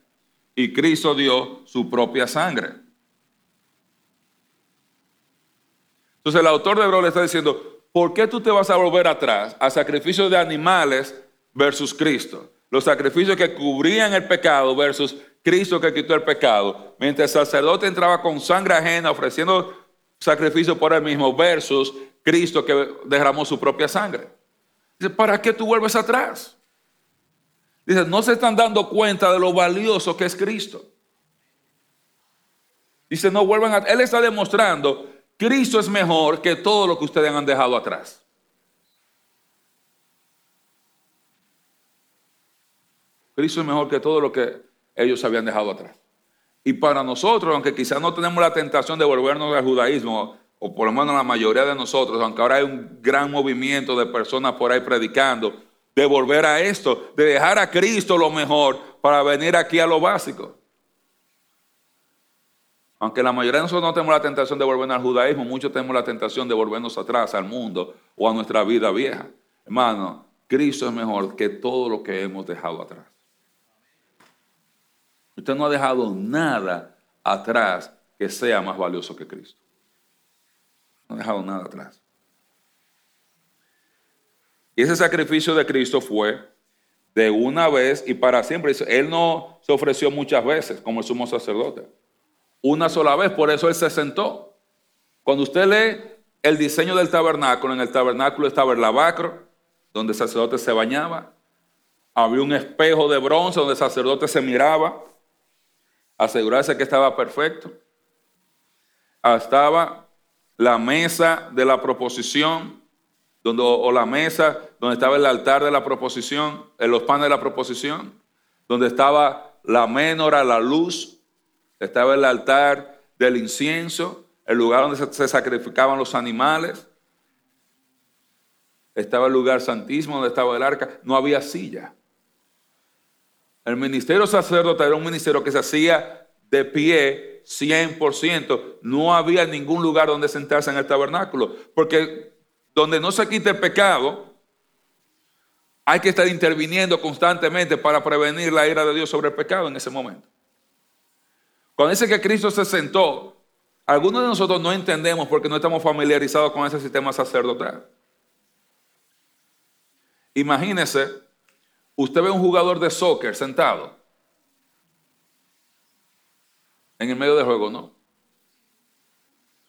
y Cristo dio su propia sangre. Entonces el autor de Hebreo le está diciendo, ¿por qué tú te vas a volver atrás a sacrificios de animales versus Cristo? Los sacrificios que cubrían el pecado versus Cristo que quitó el pecado. Mientras el sacerdote entraba con sangre ajena ofreciendo sacrificio por él mismo versus Cristo que derramó su propia sangre. Dice, ¿para qué tú vuelves atrás? Dice, no se están dando cuenta de lo valioso que es Cristo. Dice, no vuelvan a... Él está demostrando Cristo es mejor que todo lo que ustedes han dejado atrás. Cristo es mejor que todo lo que ellos habían dejado atrás. Y para nosotros, aunque quizás no tenemos la tentación de volvernos al judaísmo, o por lo menos la mayoría de nosotros, aunque ahora hay un gran movimiento de personas por ahí predicando, de volver a esto, de dejar a Cristo lo mejor para venir aquí a lo básico. Aunque la mayoría de nosotros no tenemos la tentación de volvernos al judaísmo, muchos tenemos la tentación de volvernos atrás al mundo o a nuestra vida vieja. Hermano, Cristo es mejor que todo lo que hemos dejado atrás. Usted no ha dejado nada atrás que sea más valioso que Cristo. No ha dejado nada atrás. Y ese sacrificio de Cristo fue de una vez y para siempre. Él no se ofreció muchas veces como el sumo sacerdote una sola vez, por eso él se sentó. Cuando usted lee el diseño del tabernáculo, en el tabernáculo estaba el lavacro, donde el sacerdote se bañaba, había un espejo de bronce donde el sacerdote se miraba, asegurarse que estaba perfecto. Estaba la mesa de la proposición, donde, o la mesa donde estaba el altar de la proposición, en los panes de la proposición, donde estaba la menora, la luz, estaba el altar del incienso, el lugar donde se sacrificaban los animales, estaba el lugar santísimo donde estaba el arca, no había silla. El ministerio sacerdotal era un ministerio que se hacía de pie 100%. No había ningún lugar donde sentarse en el tabernáculo, porque donde no se quita el pecado, hay que estar interviniendo constantemente para prevenir la ira de Dios sobre el pecado en ese momento. Cuando dice que Cristo se sentó, algunos de nosotros no entendemos porque no estamos familiarizados con ese sistema sacerdotal. Imagínese, usted ve un jugador de soccer sentado en el medio del juego, ¿no?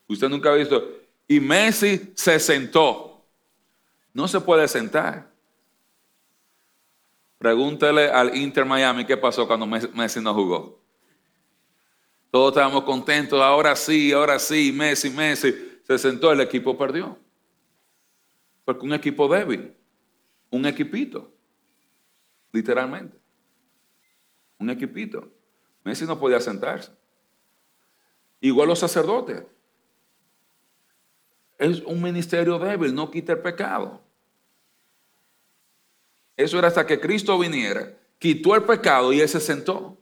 Usted nunca ha visto. Y Messi se sentó. No se puede sentar. Pregúntele al Inter Miami qué pasó cuando Messi no jugó. Todos estábamos contentos, ahora sí, ahora sí, Messi, Messi. Se sentó, el equipo perdió. Porque un equipo débil, un equipito, literalmente. Un equipito. Messi no podía sentarse. Igual los sacerdotes. Es un ministerio débil, no quita el pecado. Eso era hasta que Cristo viniera, quitó el pecado y él se sentó.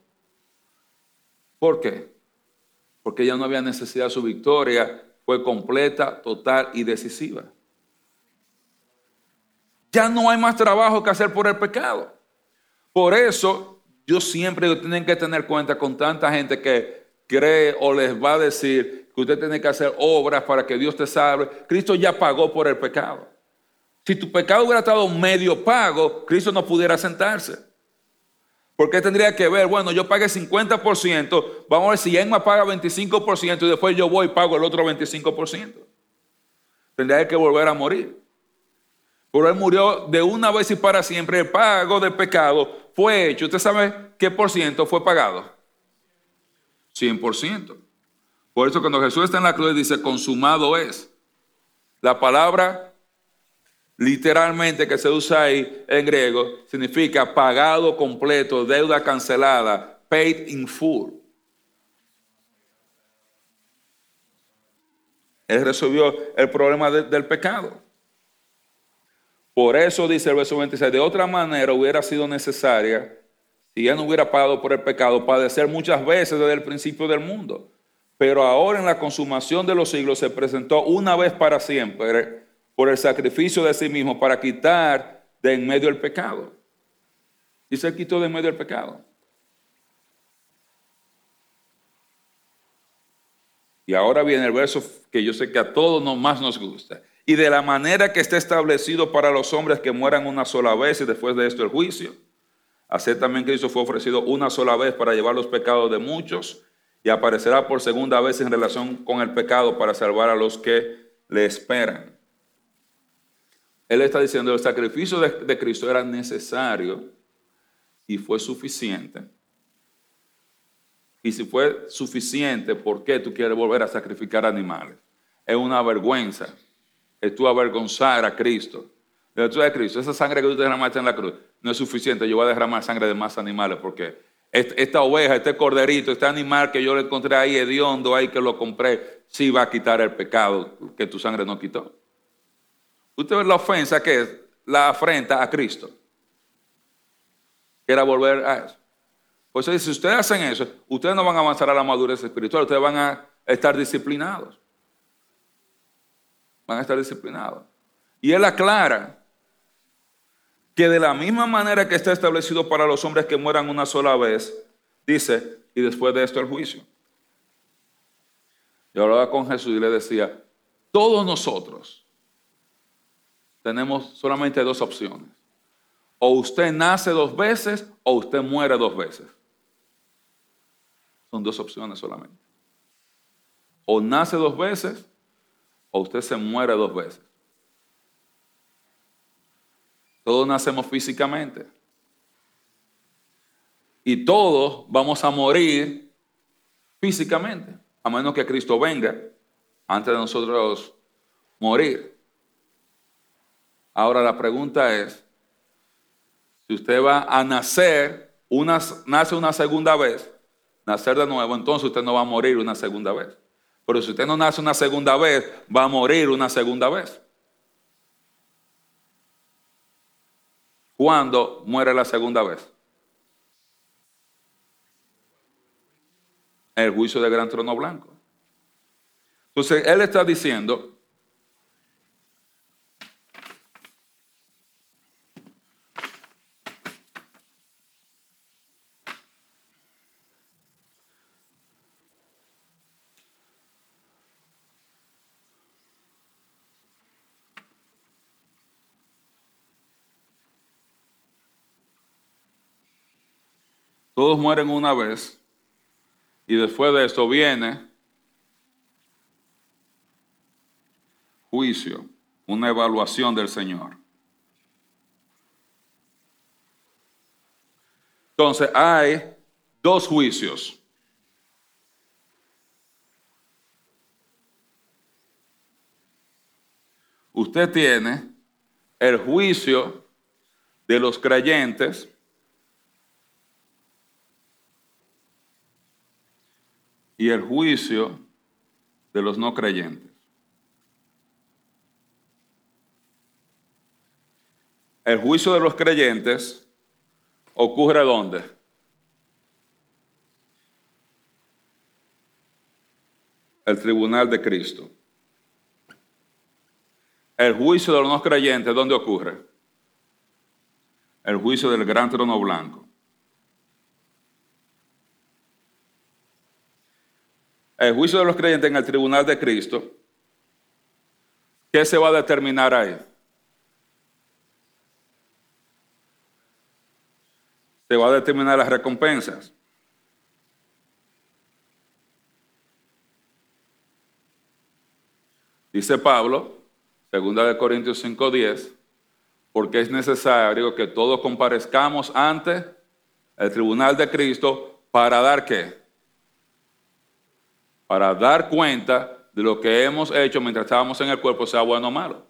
¿Por qué? Porque ya no había necesidad, su victoria fue completa, total y decisiva. Ya no hay más trabajo que hacer por el pecado. Por eso yo siempre tienen que tener cuenta con tanta gente que cree o les va a decir que usted tiene que hacer obras para que Dios te salve. Cristo ya pagó por el pecado. Si tu pecado hubiera estado medio pago, Cristo no pudiera sentarse. Porque tendría que ver, bueno, yo pagué 50%, vamos a ver si Emma paga 25% y después yo voy y pago el otro 25%. Tendría que volver a morir. Pero él murió de una vez y para siempre. El pago de pecado fue hecho. ¿Usted sabe qué por ciento fue pagado? 100%. Por eso cuando Jesús está en la cruz dice, consumado es. La palabra literalmente que se usa ahí en griego, significa pagado completo, deuda cancelada, paid in full. Él resolvió el problema del pecado. Por eso dice el verso 26, de otra manera hubiera sido necesaria, si él no hubiera pagado por el pecado, padecer muchas veces desde el principio del mundo. Pero ahora en la consumación de los siglos se presentó una vez para siempre por el sacrificio de sí mismo para quitar de en medio el pecado. Y se quitó de en medio el pecado. Y ahora viene el verso que yo sé que a todos más nos gusta. Y de la manera que está establecido para los hombres que mueran una sola vez y después de esto el juicio. Así también Cristo fue ofrecido una sola vez para llevar los pecados de muchos y aparecerá por segunda vez en relación con el pecado para salvar a los que le esperan. Él está diciendo el sacrificio de, Cristo era necesario y fue suficiente. Y si fue suficiente, ¿por qué tú quieres volver a sacrificar animales? Es una vergüenza. Es tú avergonzar a Cristo. Tú de Cristo, esa sangre que tú derramaste en la cruz no es suficiente. Yo voy a derramar sangre de más animales porque esta oveja, este corderito, este animal que yo le encontré ahí hediondo, ahí que lo compré, sí va a quitar el pecado que tu sangre no quitó. Usted ve la ofensa que es la afrenta a Cristo. Era volver a eso. Por eso si ustedes hacen eso, ustedes no van a avanzar a la madurez espiritual, ustedes van a estar disciplinados. Van a estar disciplinados. Y él aclara que de la misma manera que está establecido para los hombres que mueran una sola vez, dice, y después de esto el juicio. Yo hablaba con Jesús y le decía, todos nosotros, tenemos solamente dos opciones. O usted nace dos veces o usted muere dos veces. Son dos opciones solamente. O nace dos veces o usted se muere dos veces. Todos nacemos físicamente. Y todos vamos a morir físicamente, a menos que Cristo venga antes de nosotros morir. Ahora la pregunta es, si usted va a nacer, una, nace una segunda vez, nacer de nuevo, entonces usted no va a morir una segunda vez. Pero si usted no nace una segunda vez, va a morir una segunda vez. ¿Cuándo muere la segunda vez? El juicio del gran trono blanco. Entonces, él está diciendo Todos mueren una vez y después de esto viene juicio, una evaluación del Señor. Entonces hay dos juicios. Usted tiene el juicio de los creyentes y el juicio de los no creyentes. El juicio de los creyentes ocurre ¿dónde? El tribunal de Cristo. El juicio de los no creyentes, ¿dónde ocurre? El juicio del gran trono blanco. El juicio de los creyentes en el tribunal de Cristo, ¿qué se va a determinar ahí? Se va a determinar las recompensas. Dice Pablo, segunda de Corintios 5:10, porque es necesario que todos comparezcamos ante el tribunal de Cristo para dar qué? Para dar cuenta de lo que hemos hecho mientras estábamos en el cuerpo, sea bueno o malo.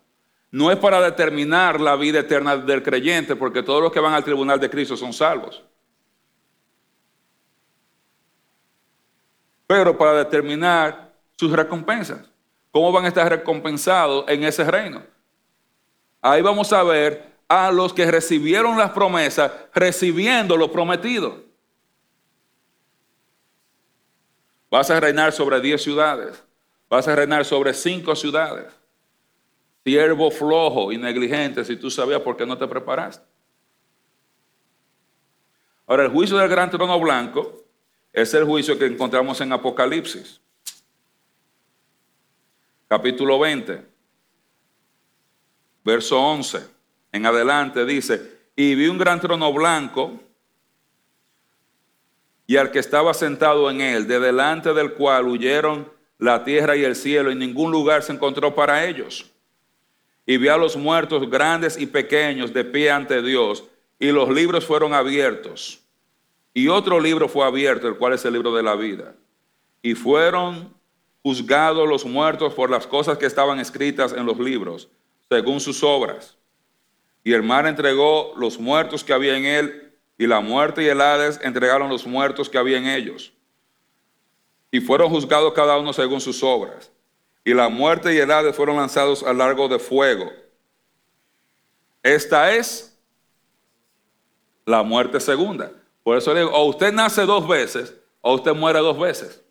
No es para determinar la vida eterna del creyente, porque todos los que van al tribunal de Cristo son salvos. Pero para determinar sus recompensas. ¿Cómo van a estar recompensados en ese reino? Ahí vamos a ver a los que recibieron las promesas, recibiendo lo prometido. Vas a reinar sobre diez ciudades. Vas a reinar sobre cinco ciudades. Siervo flojo y negligente si tú sabías por qué no te preparaste. Ahora, el juicio del gran trono blanco es el juicio que encontramos en Apocalipsis capítulo 20, verso 11 en adelante dice, y vi un gran trono blanco y al que estaba sentado en él, de delante del cual huyeron la tierra y el cielo, y ningún lugar se encontró para ellos. Y vi a los muertos grandes y pequeños de pie ante Dios, y los libros fueron abiertos. Y otro libro fue abierto, el cual es el libro de la vida. Y fueron juzgados los muertos por las cosas que estaban escritas en los libros, según sus obras. Y el mar entregó los muertos que había en él, y la muerte y el Hades entregaron los muertos que había en ellos. Y fueron juzgados cada uno según sus obras. Y la muerte y el Hades fueron lanzados al largo de fuego. Esta es la muerte segunda. Por eso le digo, o usted nace dos veces, o usted muere dos veces.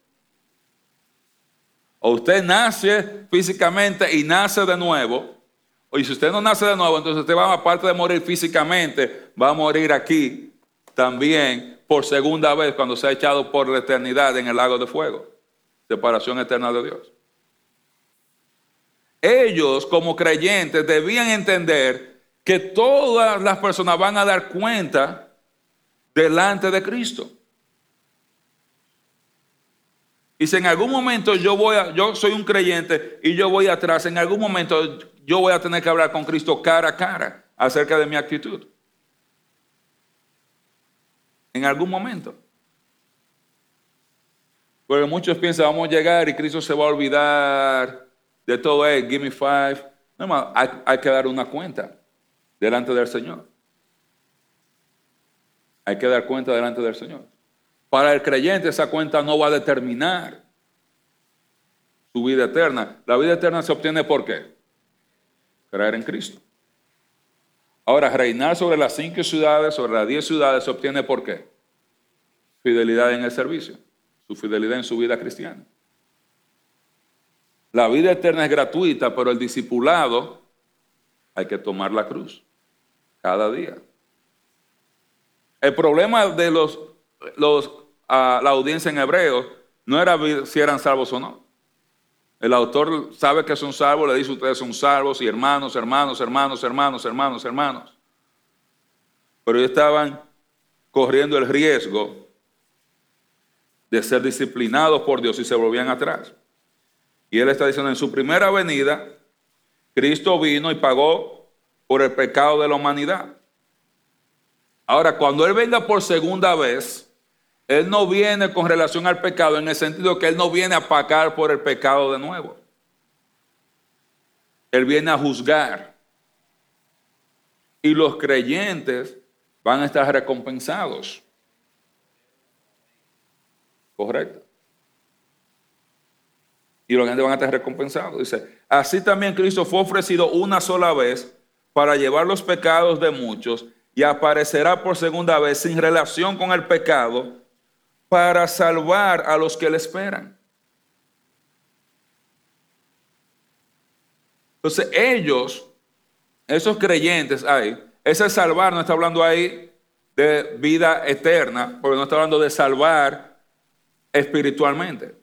O usted nace físicamente y nace de nuevo. O si usted no nace de nuevo, entonces usted va, aparte de morir físicamente, va a morir aquí también por segunda vez cuando se ha echado por la eternidad en el lago de fuego. Separación eterna de Dios. Ellos como creyentes debían entender que todas las personas van a dar cuenta delante de Cristo. Y si en algún momento yo voy a, yo soy un creyente y yo voy atrás, en algún momento yo voy a tener que hablar con Cristo cara a cara acerca de mi actitud. En algún momento. Porque muchos piensan, vamos a llegar y Cristo se va a olvidar de todo, hey, give me five. No, hay, hay que dar una cuenta delante del Señor. Hay que dar cuenta delante del Señor. Para el creyente esa cuenta no va a determinar su vida eterna. La vida eterna se obtiene por qué? Creer en Cristo. Ahora, reinar sobre las cinco ciudades, sobre las diez ciudades, se obtiene por qué? Fidelidad en el servicio, su fidelidad en su vida cristiana. La vida eterna es gratuita, pero el discipulado hay que tomar la cruz cada día. El problema de los, a la audiencia en hebreo no era si eran salvos o no. El autor sabe que son salvos, le dice ustedes son salvos y hermanos, hermanos, hermanos, hermanos, hermanos, hermanos. Pero ellos estaban corriendo el riesgo de ser disciplinados por Dios y se volvían atrás. Y él está diciendo, en su primera venida, Cristo vino y pagó por el pecado de la humanidad. Ahora, cuando Él venga por segunda vez, él no viene con relación al pecado en el sentido que Él no viene a pagar por el pecado de nuevo. Él viene a juzgar. Y los creyentes van a estar recompensados. Correcto. Y los creyentes van a estar recompensados. Dice, así también Cristo fue ofrecido una sola vez para llevar los pecados de muchos y aparecerá por segunda vez sin relación con el pecado para salvar a los que le esperan. Entonces ellos, esos creyentes ahí, ese salvar no está hablando ahí de vida eterna, porque no está hablando de salvar espiritualmente.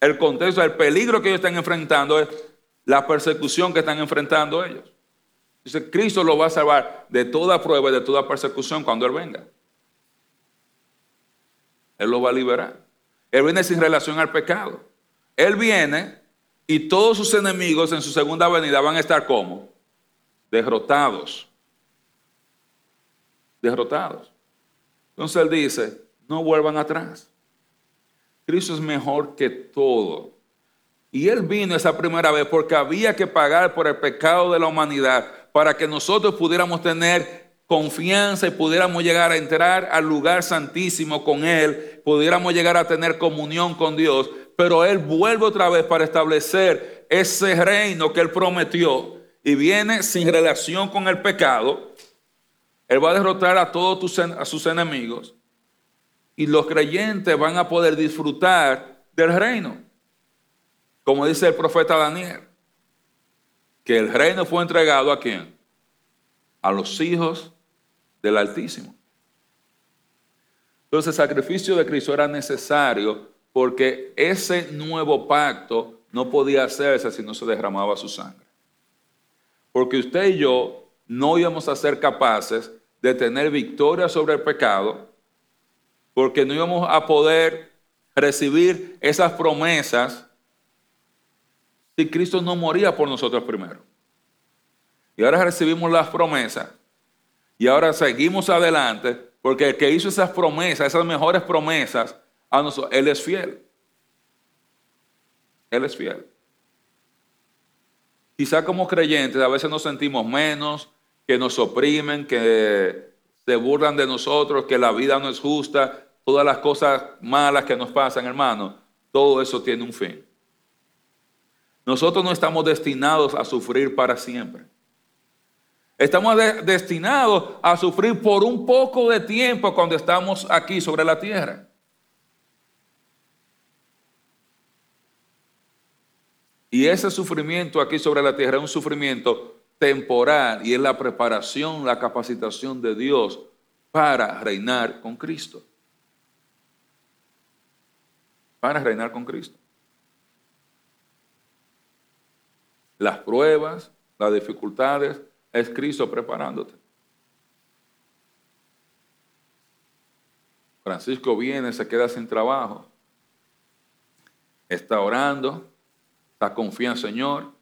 El contexto, el peligro que ellos están enfrentando es la persecución que están enfrentando ellos. Dice, Cristo lo va a salvar de toda prueba y de toda persecución cuando Él venga. Él lo va a liberar. Él viene sin relación al pecado. Él viene y todos sus enemigos en su segunda venida van a estar como derrotados. Derrotados. Entonces Él dice, no vuelvan atrás. Cristo es mejor que todo. Y Él vino esa primera vez porque había que pagar por el pecado de la humanidad para que nosotros pudiéramos tener confianza y pudiéramos llegar a entrar al lugar santísimo con Él, pudiéramos llegar a tener comunión con Dios, pero Él vuelve otra vez para establecer ese reino que Él prometió y viene sin relación con el pecado. Él va a derrotar a todos a sus enemigos y los creyentes van a poder disfrutar del reino. Como dice el profeta Daniel que el reino fue entregado a quién? A los hijos del Altísimo. Entonces el sacrificio de Cristo era necesario porque ese nuevo pacto no podía hacerse si no se derramaba su sangre. Porque usted y yo no íbamos a ser capaces de tener victoria sobre el pecado, porque no íbamos a poder recibir esas promesas si Cristo no moría por nosotros primero? Y ahora recibimos las promesas y ahora seguimos adelante porque el que hizo esas promesas, esas mejores promesas, a nosotros, Él es fiel. Él es fiel. Quizá como creyentes a veces nos sentimos menos, que nos oprimen, que se burlan de nosotros, que la vida no es justa, todas las cosas malas que nos pasan, hermano, todo eso tiene un fin. Nosotros no estamos destinados a sufrir para siempre. Estamos destinados a sufrir por un poco de tiempo cuando estamos aquí sobre la tierra. Y ese sufrimiento aquí sobre la tierra es un sufrimiento temporal y es la preparación, la capacitación de Dios para reinar con Cristo. Para reinar con Cristo. las pruebas, las dificultades, es Cristo preparándote. Francisco viene, se queda sin trabajo, está orando, está confiando en Señor.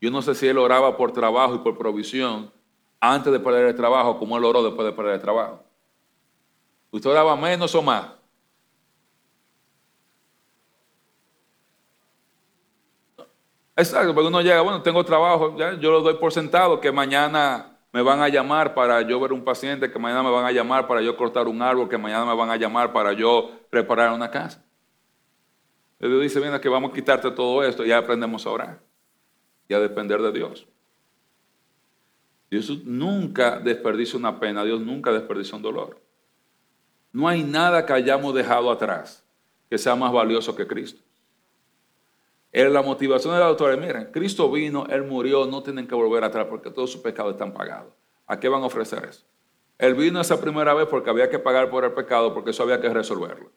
Yo no sé si él oraba por trabajo y por provisión antes de perder el trabajo, como él oró después de perder el trabajo. ¿Usted oraba menos o más? Exacto, porque uno llega, bueno, tengo trabajo, yo lo doy por sentado que mañana me van a llamar para yo ver un paciente, que mañana me van a llamar para yo cortar un árbol, que mañana me van a llamar para yo preparar una casa. Dios dice, mira que vamos a quitarte todo esto ya aprendemos a orar y a depender de Dios. Dios nunca desperdicia una pena, Dios nunca desperdicia un dolor. No hay nada que hayamos dejado atrás que sea más valioso que Cristo la motivación de la doctora miren, Cristo vino, Él murió, no tienen que volver atrás porque todos sus pecados están pagados. ¿A qué van a ofrecer eso? Él vino esa primera vez porque había que pagar por el pecado, porque eso había que resolverlo.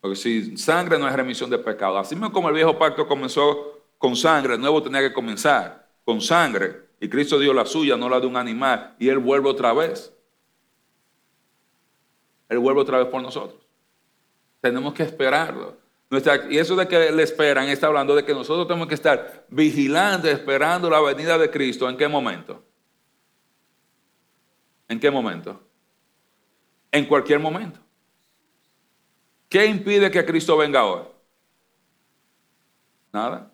Porque si sangre no es remisión de pecado. Así mismo como el viejo pacto comenzó con sangre, el nuevo tenía que comenzar con sangre. Y Cristo dio la suya, no la de un animal. Y Él vuelve otra vez. Él vuelve otra vez por nosotros. Tenemos que esperarlo y eso de que le esperan está hablando de que nosotros tenemos que estar vigilantes, esperando la venida de Cristo. ¿En qué momento? ¿En qué momento? En cualquier momento. ¿Qué impide que Cristo venga ahora? Nada.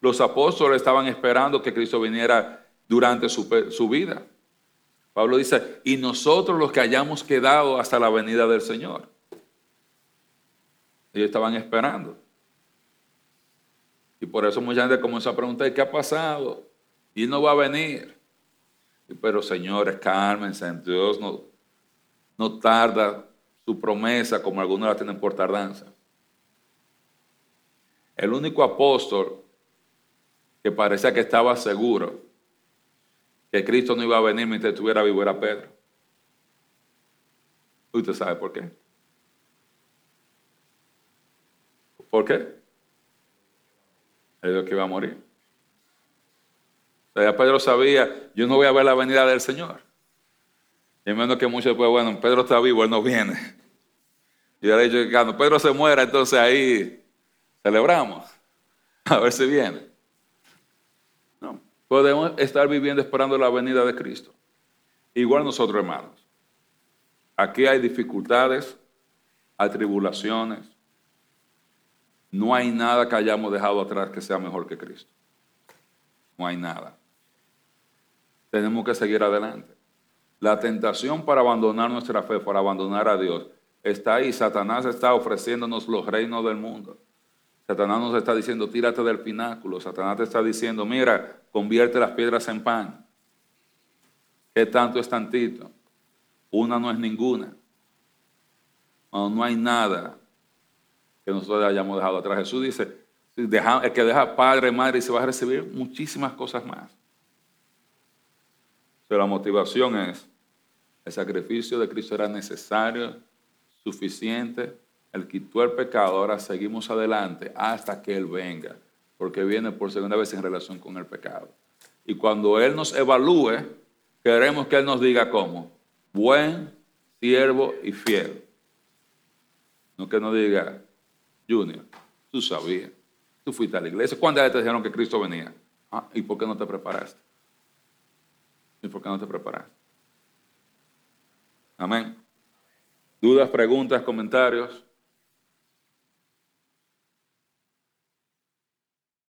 Los apóstoles estaban esperando que Cristo viniera durante su vida. Pablo dice, y nosotros los que hayamos quedado hasta la venida del Señor. Ellos estaban esperando. Y por eso mucha gente comenzó a preguntar, ¿qué ha pasado? Y no va a venir. Pero señores, cálmense, Dios no, no tarda su promesa como algunos la tienen por tardanza. El único apóstol que parecía que estaba seguro que Cristo no iba a venir mientras estuviera vivo era Pedro. Usted sabe por qué. ¿Por qué? Él dijo que iba a morir. O sea, ya Pedro sabía, yo no voy a ver la venida del Señor. Y menos que muchos después, bueno, Pedro está vivo, él no viene. Y ahora que cuando Pedro se muera, entonces ahí celebramos. A ver si viene. No. Podemos estar viviendo esperando la venida de Cristo. Igual nosotros, hermanos. Aquí hay dificultades, hay tribulaciones. No hay nada que hayamos dejado atrás que sea mejor que Cristo. No hay nada. Tenemos que seguir adelante. La tentación para abandonar nuestra fe, para abandonar a Dios, está ahí. Satanás está ofreciéndonos los reinos del mundo. Satanás nos está diciendo, tírate del pináculo. Satanás te está diciendo, mira, convierte las piedras en pan. ¿Qué tanto es tantito? Una no es ninguna. no hay nada que nosotros hayamos dejado atrás. Jesús dice, el que deja padre, madre, y se va a recibir muchísimas cosas más. Pero la motivación es, el sacrificio de Cristo era necesario, suficiente, Él quitó el pecado, ahora seguimos adelante hasta que Él venga, porque viene por segunda vez en relación con el pecado. Y cuando Él nos evalúe, queremos que Él nos diga cómo, buen, siervo y fiel. No que nos diga, Junior, tú sabías, tú fuiste a la iglesia. ¿Cuándo te dijeron que Cristo venía? Ah, ¿Y por qué no te preparaste? ¿Y por qué no te preparaste? Amén. ¿Dudas, preguntas, comentarios?